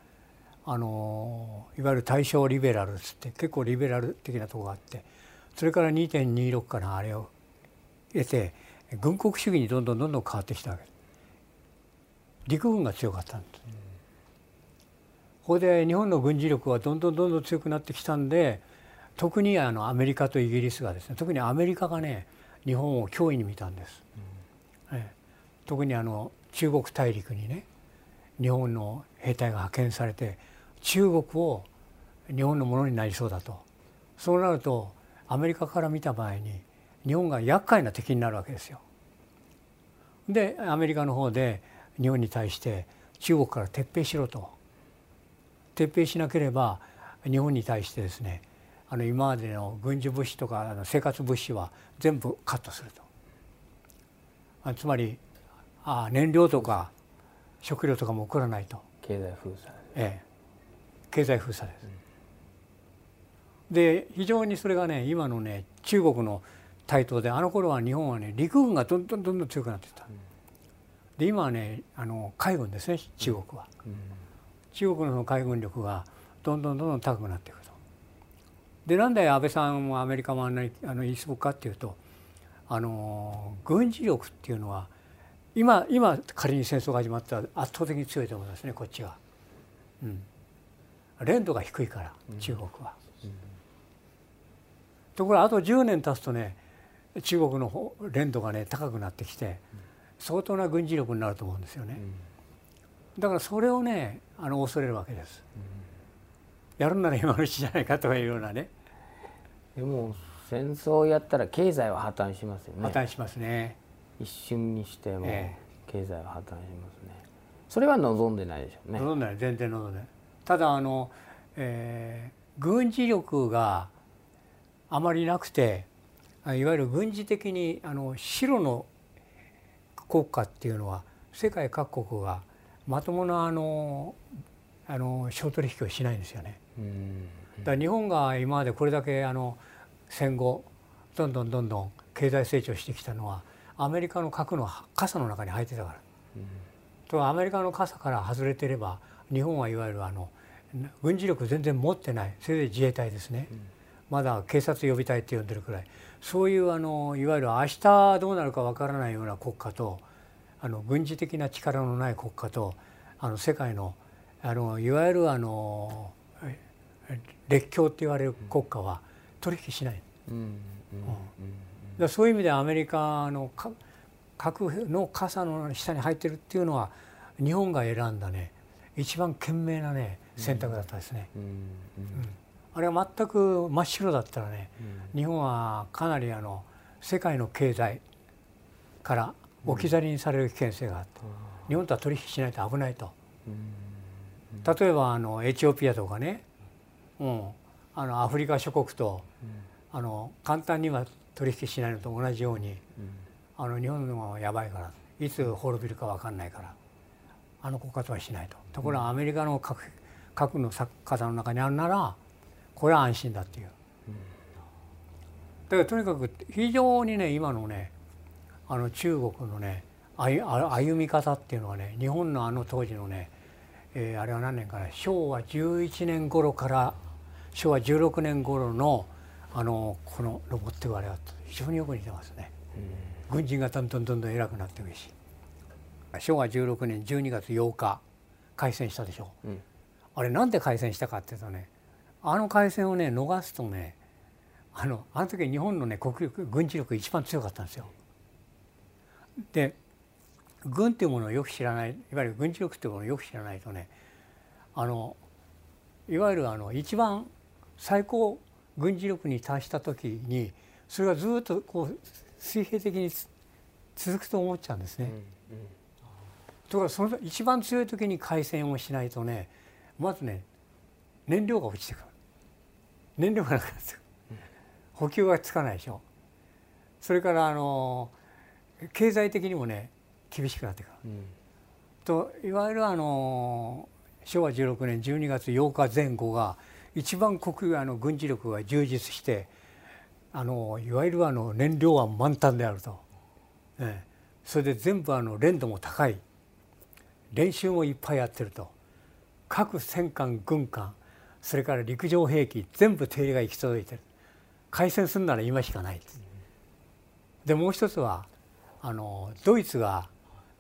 あのいわゆる大正リベラルっつって結構リベラル的なとこがあってそれから2.26かなあれを得て軍国主義にどんどんどんどん変わってきたわけです陸軍が強かったんです。ここで日本の軍事力はどんどんどんどん強くなってきたんで特にあのアメリカとイギリスがですね特にアメリカがね日本を脅威に見たんです。ええ特にあの中国大陸にね日本の兵隊が派遣されて中国を日本のものになりそうだと。そうなるとアメリカから見た場合に日本が厄介な敵になるわけですよ。でアメリカの方で日本に対して中国から撤兵しろと。撤兵しなければ日本に対してですねあの今までの軍事物資とかあの生活物資は全部カットすると。あつまりあ燃料とか食料とかも送らないと、経済封鎖。ええ、経済封鎖です。で非常にそれがね今のね中国の台頭であの頃は日本はね陸軍がどんどんどんどん強くなっていった。で今はねあの海軍ですね中国は。中国の海軍力がどんどんどんどん高くなっていくと。でなんで安倍さんもアメリカもあんなにあの言い過ごかっていうとあの軍事力っていうのは今今仮に戦争が始まったら圧倒的に強いと思いますねこっちが。うん、連度が低いから中国は。ところがあと10年経つとね中国の方連度がね高くなってきて相当な軍事力になると思うんですよね。だからそれをねあの恐れるわけです。やるなら今のうちじゃないかというようなね。でも戦争やったら経済は破綻しますよね。破綻しますね。一瞬にしてもえ。経済は破綻しますね。それは望んでないでしょうね。望んでない。全然望んでない。ただあの、えー、軍事力があまりなくていわゆる軍事的にあの白の国家っていうのは世界各国がまともなあのあの商取引をしないんですよね。だから日本が今までこれだけあの戦後どんどんどんどん経済成長してきたのはアメリカの核の傘の中に入ってたから。とアメリカの傘から外れてれば日本はいわゆるあの軍事力全然持ってない。せいぜい自衛隊ですね、まだ警察予備隊って呼んでるくらい。そういうあのいわゆる明日どうなるかわからないような国家とあの軍事的な力のない国家とあの世界のあのいわゆるあの列強って言われる国家は取引しない。うん。そういう意味でアメリカの核の傘の下に入ってるっていうのは日本が選んだね一番賢明なね選択だったですね。あれは全く真っ白だったらね、日本はかなりあの世界の経済から置き去りにされる危険性があって、日本とは取引しないと危ないと。例えばあのエチオピアとかね、うん、あのアフリカ諸国と、あの簡単には取引しないのと同じように、あの日本のはやばいからいつ滅びるか分かんないからあの国家とはしないと。ところがアメリカの核核の傘の中にあるならこれは安心だっていう。だからとにかく非常にね今のねあの中国のね歩み方っていうのはね日本のあの当時のね、えー、あれは何年かな昭和11年頃から昭和16年頃のあのこのロボットあれは非常によく似てますね。軍人がどんどんどんどん偉くなっていくし昭和16年12月8日開戦したでしょ、うん、あれなんで開戦したかっていうとねあの海戦をね逃すとねあのあの時日本のね国力軍事力一番強かったんですよ。で軍っていうものをよく知らないいわゆる軍事力っていうものをよく知らないとねあのいわゆるあの一番最高軍事力に達した時にそれがずっとこう水平的に続くと思っちゃうんですね。うんうん、ところがその一番強い時に開戦をしないとねまずね燃料が落ちてくる。燃料がなくなって補給がつかないでしょ。それからあの経済的にもね厳しくなってくる、うん、といわゆるあの昭和16年12月8日前後が一番国あの軍事力が充実してあのいわゆるあの燃料は満タンであると、ね、それで全部あの連度も高い。練習もいっぱいやってると各戦艦軍艦それから陸上兵器全部手入れが行き届いてる。開戦するなら今しかないでもう一つはあのドイツが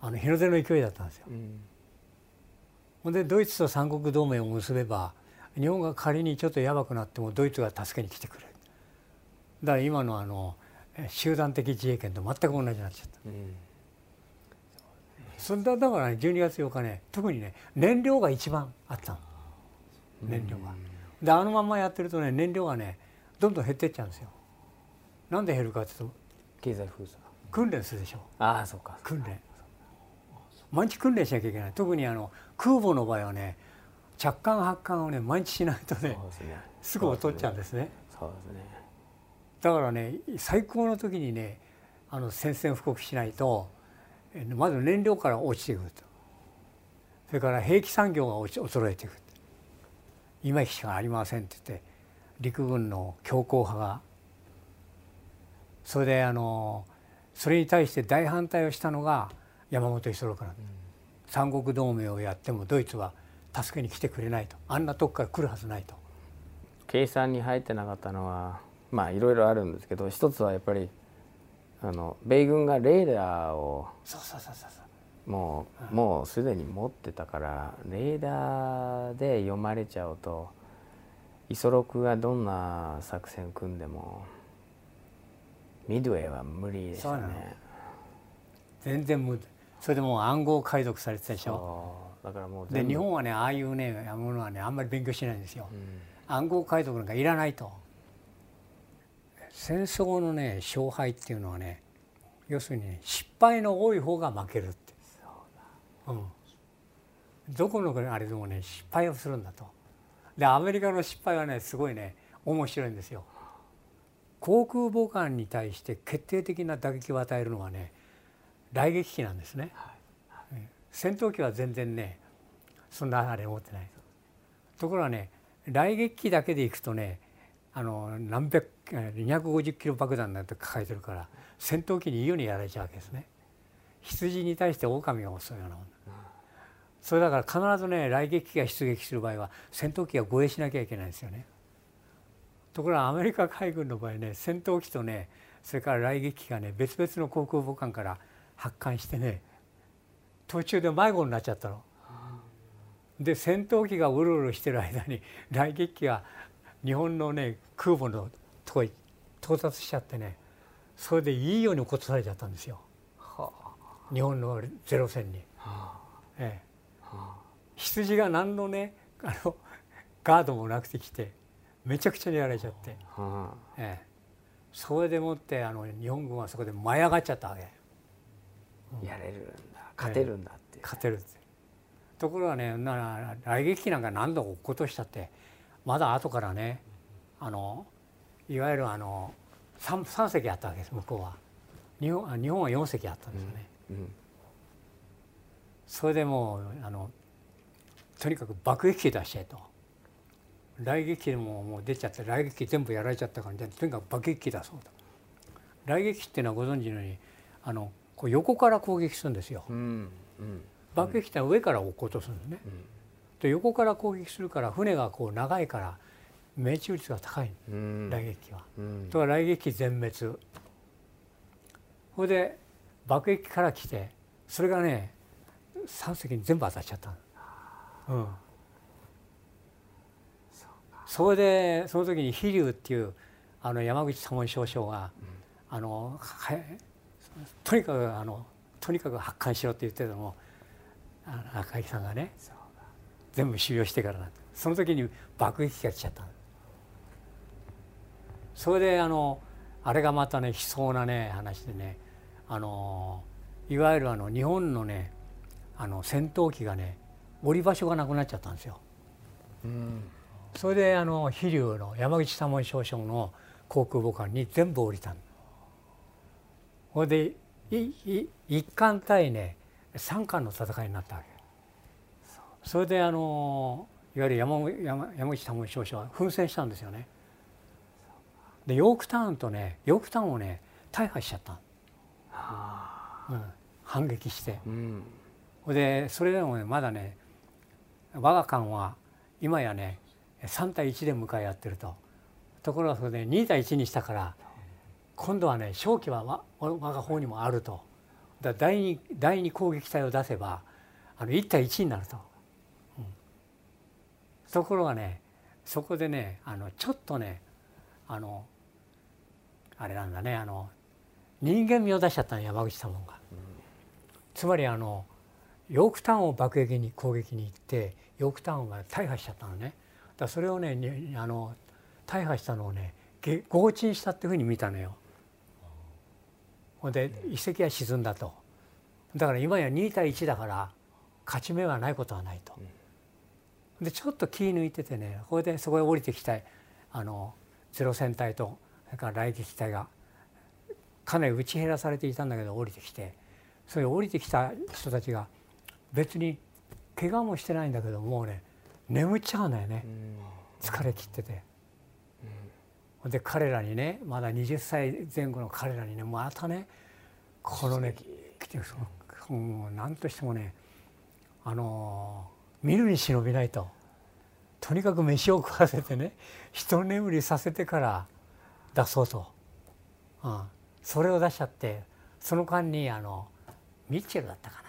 あの日の出の勢いだったんですよ。ほ、うんでドイツと三国同盟を結べば日本が仮にちょっとやばくなってもドイツが助けに来てくれる。だから今のあの集団的自衛権と全く同じになっちゃった。うんそんだだからね12月8日ね特にね燃料が一番あったの。燃料が。であのままやってるとね燃料がねどんどん減ってっちゃうんですよ。なんで減るかっていうと経済封鎖。訓練するでしょ。ああそうか。訓練。毎日訓練しなきゃいけない。特にあの空母の場合はね着艦発艦をね毎日しないとね。すぐ劣っちゃうんですね。そうですね。だからね最高の時にねあの宣戦布告しないとまず燃料から落ちていくと。それから兵器産業が落ち衰えていく今しかありませんって言って陸軍の強硬派が。それであのそれに対して大反対をしたのが山本五十六なん、うん、三国同盟をやってもドイツは助けに来てくれないと。あんなとこから来るはずないと。計算に入ってなかったのはまあいろいろあるんですけど一つはやっぱりあの米軍がレーダーをもうもうすでに持ってたからレーダーで読まれちゃうと五十六がどんな作戦組んでもミドウェイは無理ですよね。全然無理。それでもう暗号解読されてたでしょ？だからもうで日本はねああいうねものはねあんまり勉強しないんですよ、うん、暗号解読なんかいらないと戦争のね勝敗っていうのはね要するに、ね、失敗の多い方が負けるって。うん、どこのあれでもね失敗をするんだと。でアメリカの失敗はねすごいね面白いんですよ。航空母艦に対して決定的な打撃を与えるのはね雷撃機なんですね。戦闘機は全然ねそんなあれ持ってないと。ころがね雷撃機だけでいくとねあの何百250キロ爆弾なんて抱えてるから戦闘機にいいようにやられちゃうわけですね。羊に対して狼が襲うようなもんそれだから必ずね雷撃機が出撃する場合は戦闘機が護衛しなきゃいけないんですよね。ところがアメリカ海軍の場合ね戦闘機とねそれから雷撃機がね別々の航空母艦から発艦してね途中で迷子になっちゃったの。で戦闘機がうろうろしてる間に雷撃機が日本のね空母のとこに到達しちゃってねそれでいいように落とされちゃったんですよ。日本のゼロ戦に。ええ、羊が何のねあのガードもなくてきてめちゃくちゃにやられちゃって、ええ、それでもってあの日本軍はそこで舞い上がっちゃったわけ。やれるんだ。勝てるんだって、勝てるって。ところがねな来撃機なんか何度落っことしたってまだ後からねあのいわゆるあの 3, 3隻あったわけです向こうは。日本日本は4隻あったんですよね、うんうん、それでもうあのとにかく爆撃機出してと。雷撃機ももう出ちゃって雷撃機全部やられちゃったからとにかく爆撃機出そうと。雷撃機っていうのはご存知のようにあのこう横から攻撃するんですよ、うんうん、爆撃機は上から落っことするんですね、うん、で横から攻撃するから船がこう長いから命中率が高い、うん、雷撃機は、うん、とは雷撃機全滅。それで爆撃機から来てそれがね3隻に全部当たっちゃったうん、それでその時に飛龍っていうあの山口左門少将が、うん、あのとにかくあのとにかく発艦しろって言ってたのも赤木さんがね全部修行してからなんその時に爆撃機が来ちゃったそれであのあれがまたね悲壮なね話でねあのいわゆるあの日本のねあの戦闘機がね降り場所がなくなっちゃったんですよ。うん、それであの飛龍の山口左門少将の航空母艦に全部降りたそれで一艦対ね三艦の戦いになったわけそれであのいわゆる山山山口左門少将は奮戦したんですよね。でヨークタウンとねヨークタウンをね大破しちゃった、はあ。うん、反撃して、うん、でそれでもねまだね我が艦は今やね3対1で向かい合ってると。ところがそれで2対1にしたから今度はね勝機は我が方にもあると。だ第二第二攻撃隊を出せばあの1対1になると、うん、ところがねそこでねあのちょっとねあのあれなんだねあの人間味を出しちゃったの山口左門が、うん、つまりあのヨークタウンを爆撃に攻撃に行ってヨークタウンが大破しちゃったのね。だそれをねあの大破したのをね強沈したっていうふうに見たのよ。ほんで遺跡は沈んだと。だから今や2対1だから勝ち目はないことはないと。でちょっと気抜いててねこれでそこへ降りてきたあのゼロ戦隊とそれから来撃隊がかなり打ち減らされていたんだけど降りてきて。それ降りてきた人たちが別に怪我もしてないんだけどもうね眠っちゃうんだよね疲れ切ってて。で彼らにねまだ20歳前後の彼らにねまたねこのね来てもう何としてもねあの見るに忍びないと。とにかく飯を食わせてね 一眠りさせてから出そうと、うん、それを出しちゃってその間にあのミッチェルだったかな。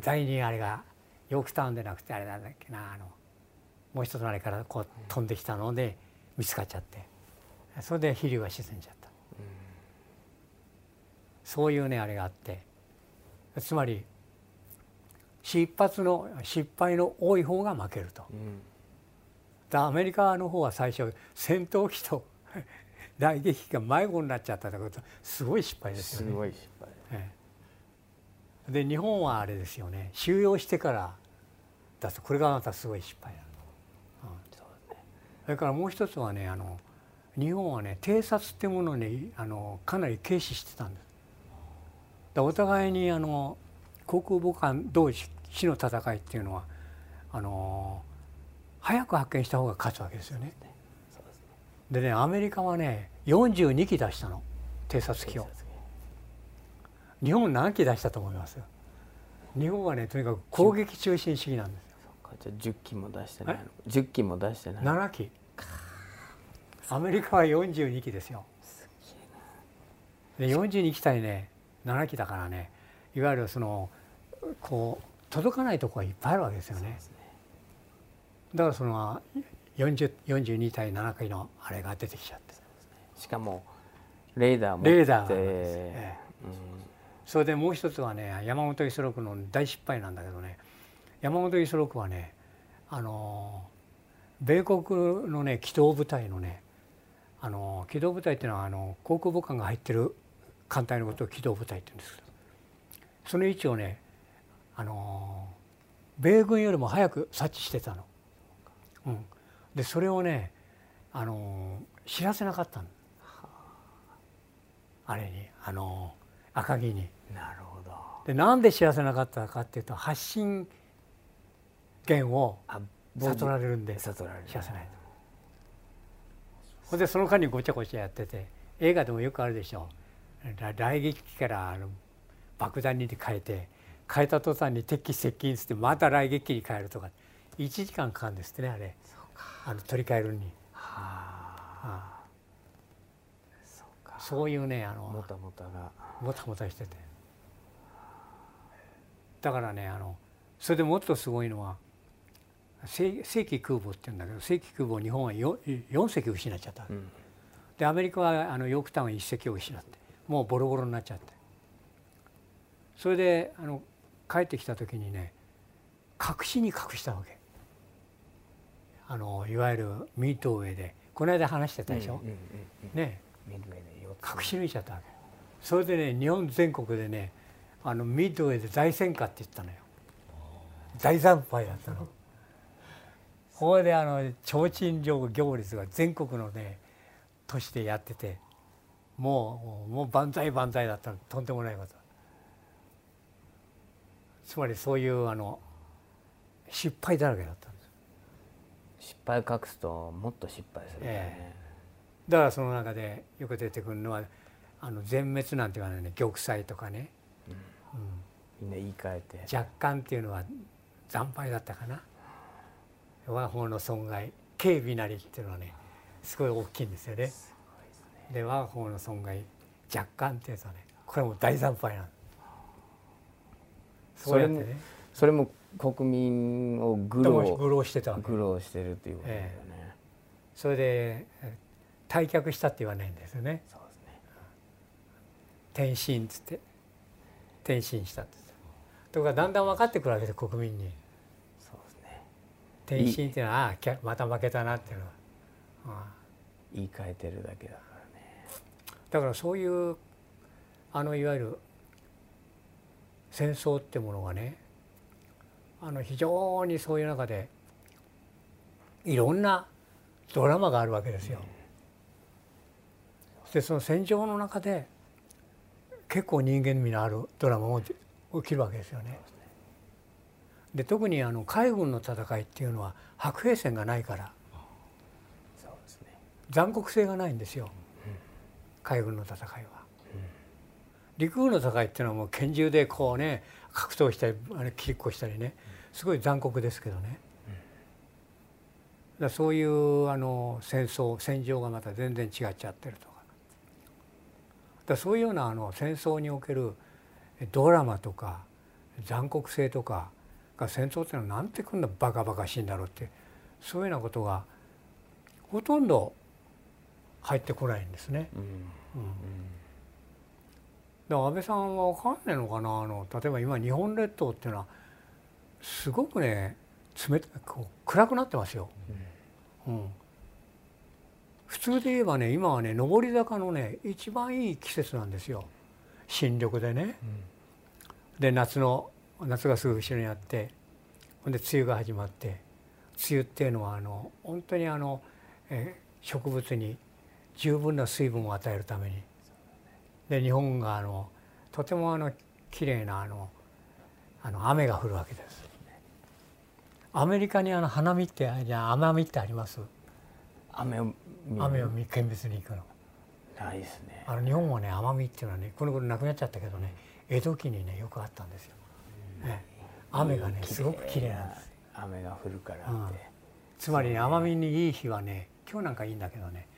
第二あれがヨークタウンでなくてあれなんだっけなあのもう一つのあれからこう飛んできたので見つかっちゃって。それで飛龍が沈んじゃった、そういうねあれがあって。つまり失発の失敗の多い方が負けると、うん、アメリカの方は最初戦闘機と 雷撃機が迷子になっちゃったってことすごい失敗ですよね。すごい失敗、ええ。で日本はあれですよね。収容してからだとこれがまたすごい失敗だ、うそれからもう一つはねあの日本はね偵察ってものにあのかなり軽視してたんです。だお互いにあの航空母艦同士死の戦いっていうのはあの早く発見した方が勝つわけですよね。でねアメリカはね42機出したの。偵察機を。日本何機出したと思います？日本はねとにかく攻撃中心主義なんですよ。じゃあ10機も出してないの。10機も出してない。7機。アメリカは42機ですよ。で42機対ね7機だからねいわゆるそのこう届かないところがいっぱいあるわけですよね。だからその40 42対7機のあれが出てきちゃって。しかもレーダー持ってレーダーええ。うん。それでもう一つはね山本五十六の大失敗なんだけどね。山本五十六はねあの米国のね機動部隊のねあの機動部隊っていうのはあの航空母艦が入ってる艦隊のことを機動部隊って言うんですけど。その位置をねあの米軍よりも早く察知してたの。うん、でそれをねあの知らせなかったの。あれにあの赤城に。なるほどでなんで知らせなかったかっていうと発信源をあ悟られるんで悟られる知らせないと。ほんでその間にごちゃごちゃやってて映画でもよくあるでしょら雷撃機からあの爆弾に変えて変えた途端に敵機接近してまた雷撃機に変えるとか。1時間かかるんですってねあれ。あの取り替えるのに。はあ。あそうか。あそういうねあのもたもたが。もたもたしてて。だからねあのそれでもっとすごいのは正正規空母って言うんだけど正規空母を日本は 4, 4隻失っちゃった、うん。でアメリカはあのヨークタウン1隻を失ってもうボロボロになっちゃって。それであの帰ってきた時にね隠しに隠したわけ。あのいわゆるミートウェイで。この間話してたでしょ、うんうんうんね。隠し抜いちゃったわけ。それでね日本全国でねあのミッドウェイで大戦果って言ったのよ。大惨敗だったの。これであの提灯行行列が全国のね都市でやっててもうもう万歳万歳だったの。とんでもないことつまりそういうあの失敗だらけだったんです。失敗隠すともっと失敗するんだよね、だからその中でよく出てくるのはあの全滅なんて言わないね。玉砕とかね、うん。みんな言い換えて。若干っていうのは惨敗だったかな。我が方の損害軽微なりっていうのはねすごい大きいんですよね。で我が方の損害若干っていうとねこれも大惨敗なのそうやってね。それも国民を愚弄してたわけ。愚労してるっていうことだよね、それでえ退却したって言わないんですよね。そうですね。転身っつって。転身したってとかだんだん分かってくるわけで国民に。そうですね。転身っていうのはああまた負けたなっていうのは、ああ。言い換えてるだけだからね。だからそういうあのいわゆる戦争ってものがねあの非常にそういう中でいろんなドラマがあるわけですよ。でその戦場の中で結構人間味のあるドラマも起きるわけですよね。で特にあの海軍の戦いっていうのは白兵戦がないから残酷性がないんですよ海軍の戦いは。陸軍の戦いっていうのはもう拳銃でこうね格闘したりあれ切りっこしたりね。すごい残酷ですけどね。だからそういうあの戦争戦場がまた全然違っちゃってるとか。だそういうようなあの戦争におけるドラマとか残酷性とかが戦争っていうのはなんてこんなバカバカしいんだろうってそういうようなことがほとんど入ってこないんですね。うん。うんら安倍さんは分かんないのかな？あの例えば今日本列島っていうのはすごくね冷たこう暗くなってますよ。うん、普通で言えばね今はね上り坂のね一番いい季節なんですよ。新緑でね。で夏の夏がすぐ後ろにあってほんで梅雨が始まって梅雨っていうのはあの本当にあの、えー植物に十分な水分を与えるためにで日本があのとてもあの綺麗なあのあの雨が降るわけです。アメリカにあの花見ってじゃあ甘みってあります？雨を雨を見見物に行くの。ないですね。あの日本はね甘みっていうのはねこの頃なくなっちゃったけどね江戸期にねよくあったんですよ、ね、雨がねすごく綺麗なんです。雨が降るからうん。って、つまりね甘みにいい日はね今日なんかいいんだけどね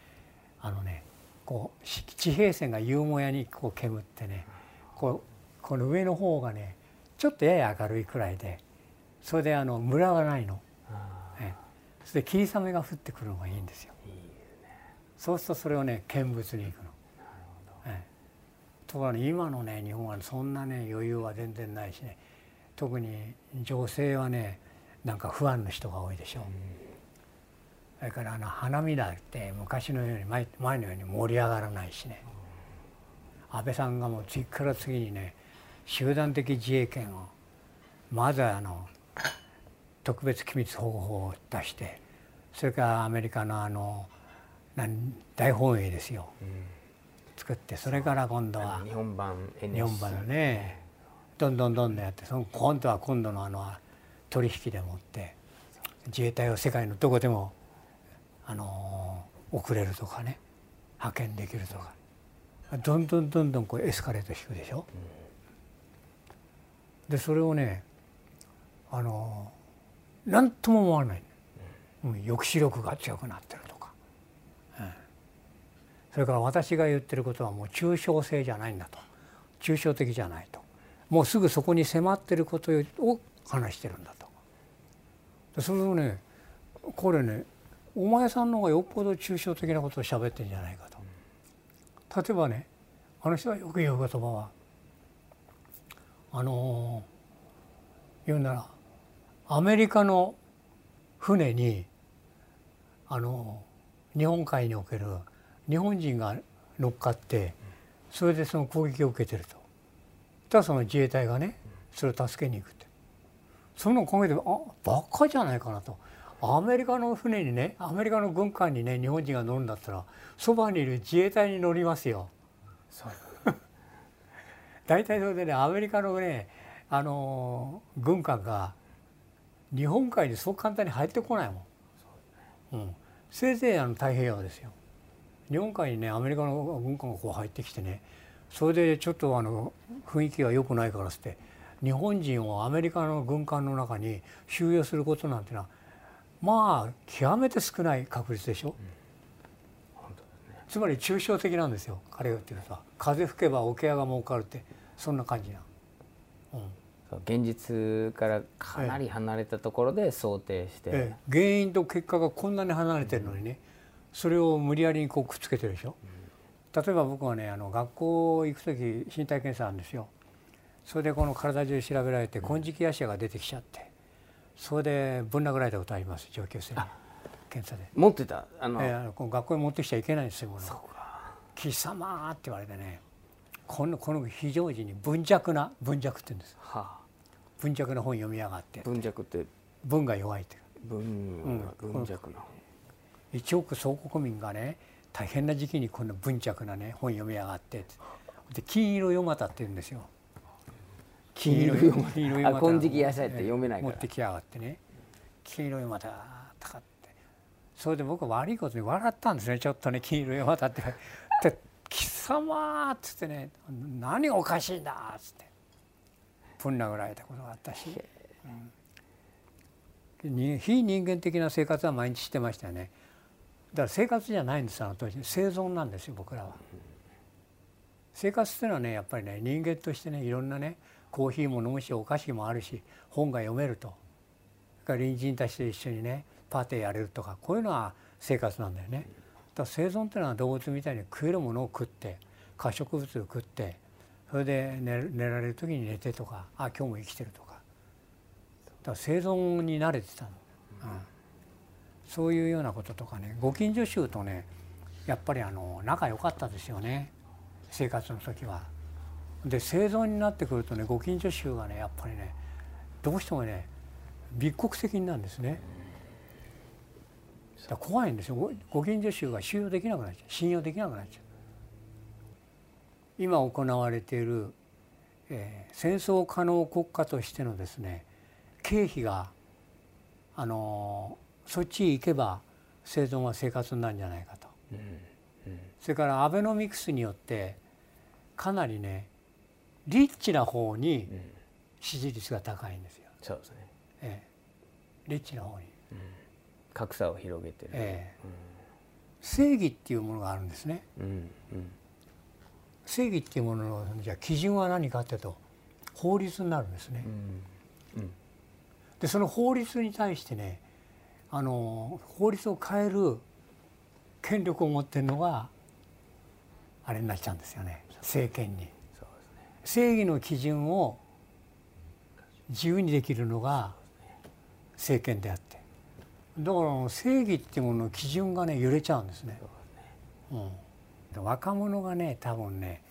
あのねこうし地平線が夕もやにこう煙ってねこうこの上の方がねちょっとやや明るいくらいでそれであのムラがないの、あええ。それで霧雨が降ってくるのがいいんですよ。そうするとそれをね見物に行くの。ええ。ところがね今のね日本はそんなね余裕は全然ないしね。特に女性はねなんか不安の人が多いでしょ。う。それからあの花見だって昔のように前前のように盛り上がらないしね。安倍さんがもう次から次にね集団的自衛権をまずあの特別機密保護法を出してそれからアメリカのあの大本営ですよ。作ってそれから今度は日本版日本版のね。どんどんどんどんやってその今度は今度のあの取引でもって自衛隊を世界のどこでもあの送れるとかね派遣できるとか。どんどんどんどんこうエスカレートしていくでしょ？でそれをねあの何とも思わない、うん、抑止力が強くなってるとか、うん。それから私が言ってることはもう抽象性じゃないんだと。抽象的じゃないと。もうすぐそこに迫ってることを話してるんだと。それをねこれねお前さんの方がよっぽど抽象的なことを喋ってんじゃないかと。例えばねあの人がよく言う言葉はあの言うならアメリカの船にあの日本海における日本人が乗っかってそれでその攻撃を受けてると。ただその自衛隊がねそれを助けに行くって。そのおかげであバカじゃないかなと。アメリカの船にねアメリカの軍艦にね日本人が乗るんだったらそばにいる自衛隊に乗りますよ。そう 大体それでねアメリカのねあの軍艦が日本海にそう簡単に入ってこないもん。うん、せいぜいあの太平洋ですよ。日本海にねアメリカの軍艦がこう入ってきてねそれでちょっとあの雰囲気が良くないからっつって日本人をアメリカの軍艦の中に収容することなんてのはまあ極めて少ない確率でしょ？本当ですね。つまり抽象的なんですよ。彼が言ってると風吹けば桶屋が儲かるって。そんな感じな、うん。現実からかなり離れたところで想定して、ええ。原因と結果がこんなに離れてるのにね。それを無理やりにこうくっつけてるでしょ、例えば僕はねあの学校行く時身体検査なんですよ。それでこの体中調べられて金色ヤシアが出てきちゃってそれでぶん殴られたことあります上級生に。検査で、持ってた？あの、ええあの学校に持ってきちゃいけないんですよ貴様って言われてねこのこの非常時に文弱な文弱って言うんです。はあ。文弱な本読みやがって。文弱って？文が弱いって。文うん。文弱な1億総国民がね大変な時期にこんな文弱なね本読みやがってで金色読またって言うんですよ金色読ま金色あ金色野菜って読めない持ってきやがってね。金色読またとかってそれで僕は悪いことに笑ったんですね。ちょっとね金色読またって。で貴様っつってね何がおかしいんだっつって。ぶん殴られたことがあったし、うん。に非人間的な生活は毎日してましたよね。だから生活じゃないんですあの当時。生存なんですよ僕らは。生活っていうのはねやっぱりね人間としてねいろんなねコーヒーも飲むしお菓子もあるし本が読めると。それから隣人たちと一緒にねパーティーやれるとかこういうのは生活なんだよね。だから生存っていうのは動物みたいに食えるものを食って可食物を食ってそれで寝寝られる時に寝てとかあ今日も生きてるとか。だから生存に慣れてたの、うん、そういうようなこととかねご近所衆とねやっぱりあの仲良かったですよね。生活の時は。で生存になってくるとねご近所衆がねやっぱりねどうしてもね密告責任なんですね。だ怖いんですよ。ごご近所衆が収容できなくなっちゃう。信用できなくなっちゃう。今行われている、えー戦争可能国家としてのですね経費があのーそっちへ行けば生存は生活になるんじゃないかと。うんうん。それからアベノミクスによってかなりねリッチな方にうん。支持率が高いんですよ、そうですね。ええ、リッチな方に、格差を広げてる、ええ、正義っていうものがあるんですね。うんうん。正義っていうもののじゃあ基準は何かっていうと法律になるんですね。うんうん。でその法律に対してねあの法律を変える権力を持ってるのがあれになっちゃうんですよね。政権に正義の基準を自由にできるのが政権であって。だから正義っていうものの基準がね揺れちゃうんですね。うん、若者がね多分ね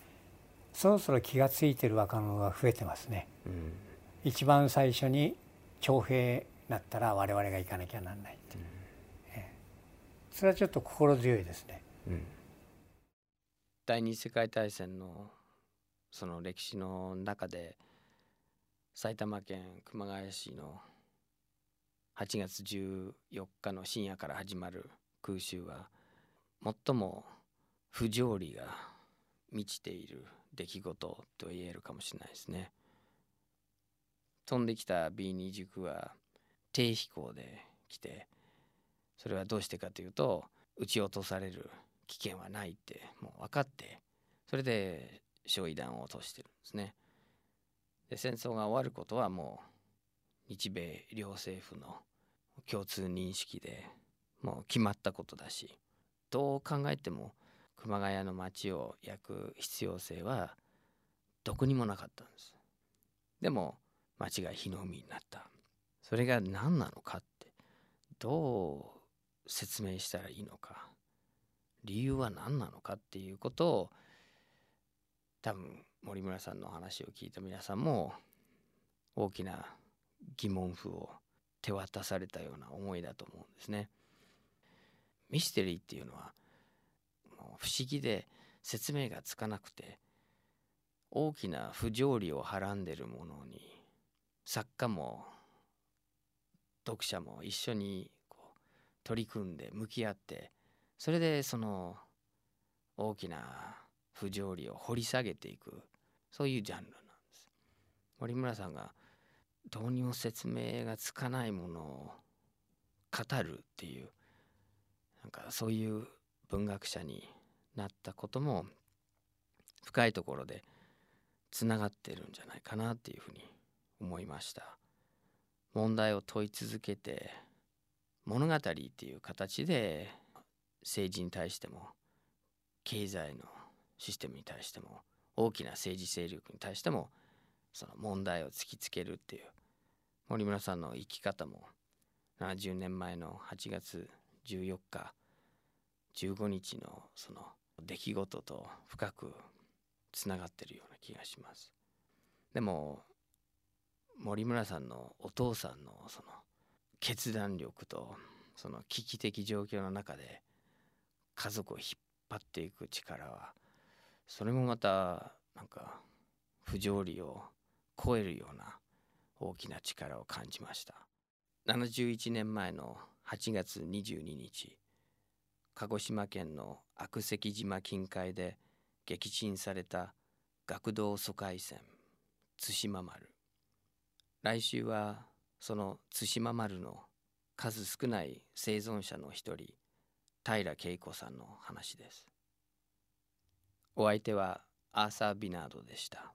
そろそろ気が付いてる若者が増えてますね。うん。一番最初に徴兵になったら我々が行かなきゃなんないって、ええ。それはちょっと心強いですね。うん。第二次世界大戦のその歴史の中で埼玉県熊谷市の8月14日の深夜から始まる空襲は最も不条理が満ちている出来事と言えるかもしれないですね。飛んできた B29 は低飛行で来てそれはどうしてかというと撃ち落とされる危険はないってもう分かってそれで焼夷弾を落としてるんですね。で戦争が終わることはもう日米両政府の共通認識でもう決まったことだしどう考えても熊谷の町を焼く必要性はどこにもなかったんです。でも町が火の海になった。それが何なのかってどう説明したらいいのか理由は何なのかっていうことを多分森村さんの話を聞いた皆さんも大きな疑問符を手渡されたような思いだと思うんですね。ミステリーっていうのはもう不思議で説明がつかなくて大きな不条理をはらんでるものに作家も読者も一緒にこう取り組んで向き合ってそれでその大きな不条理を掘り下げていくそういうジャンルなんです。森村さんがどうにも説明がつかないものを語るっていうなんかそういう文学者になったことも深いところでつながってるんじゃないかなっていうふうに思いました。問題を問い続けて物語っていう形で政治に対しても経済のシステムに対しても大きな政治勢力に対してもその問題を突きつけるっていう森村さんの生き方も70年前の8月14日15日のその出来事と深くつながってるような気がします。でも森村さんのお父さんのその決断力とその危機的状況の中で家族を引っ張っていく力はそれもまたなんか不条理を超えるような大きな力を感じました。71年前の8月22日鹿児島県の悪石島近海で撃沈された学童疎開船対馬丸。来週はその対馬丸の数少ない生存者の一人平恵子さんの話です。お相手はアーサー・ビナードでした。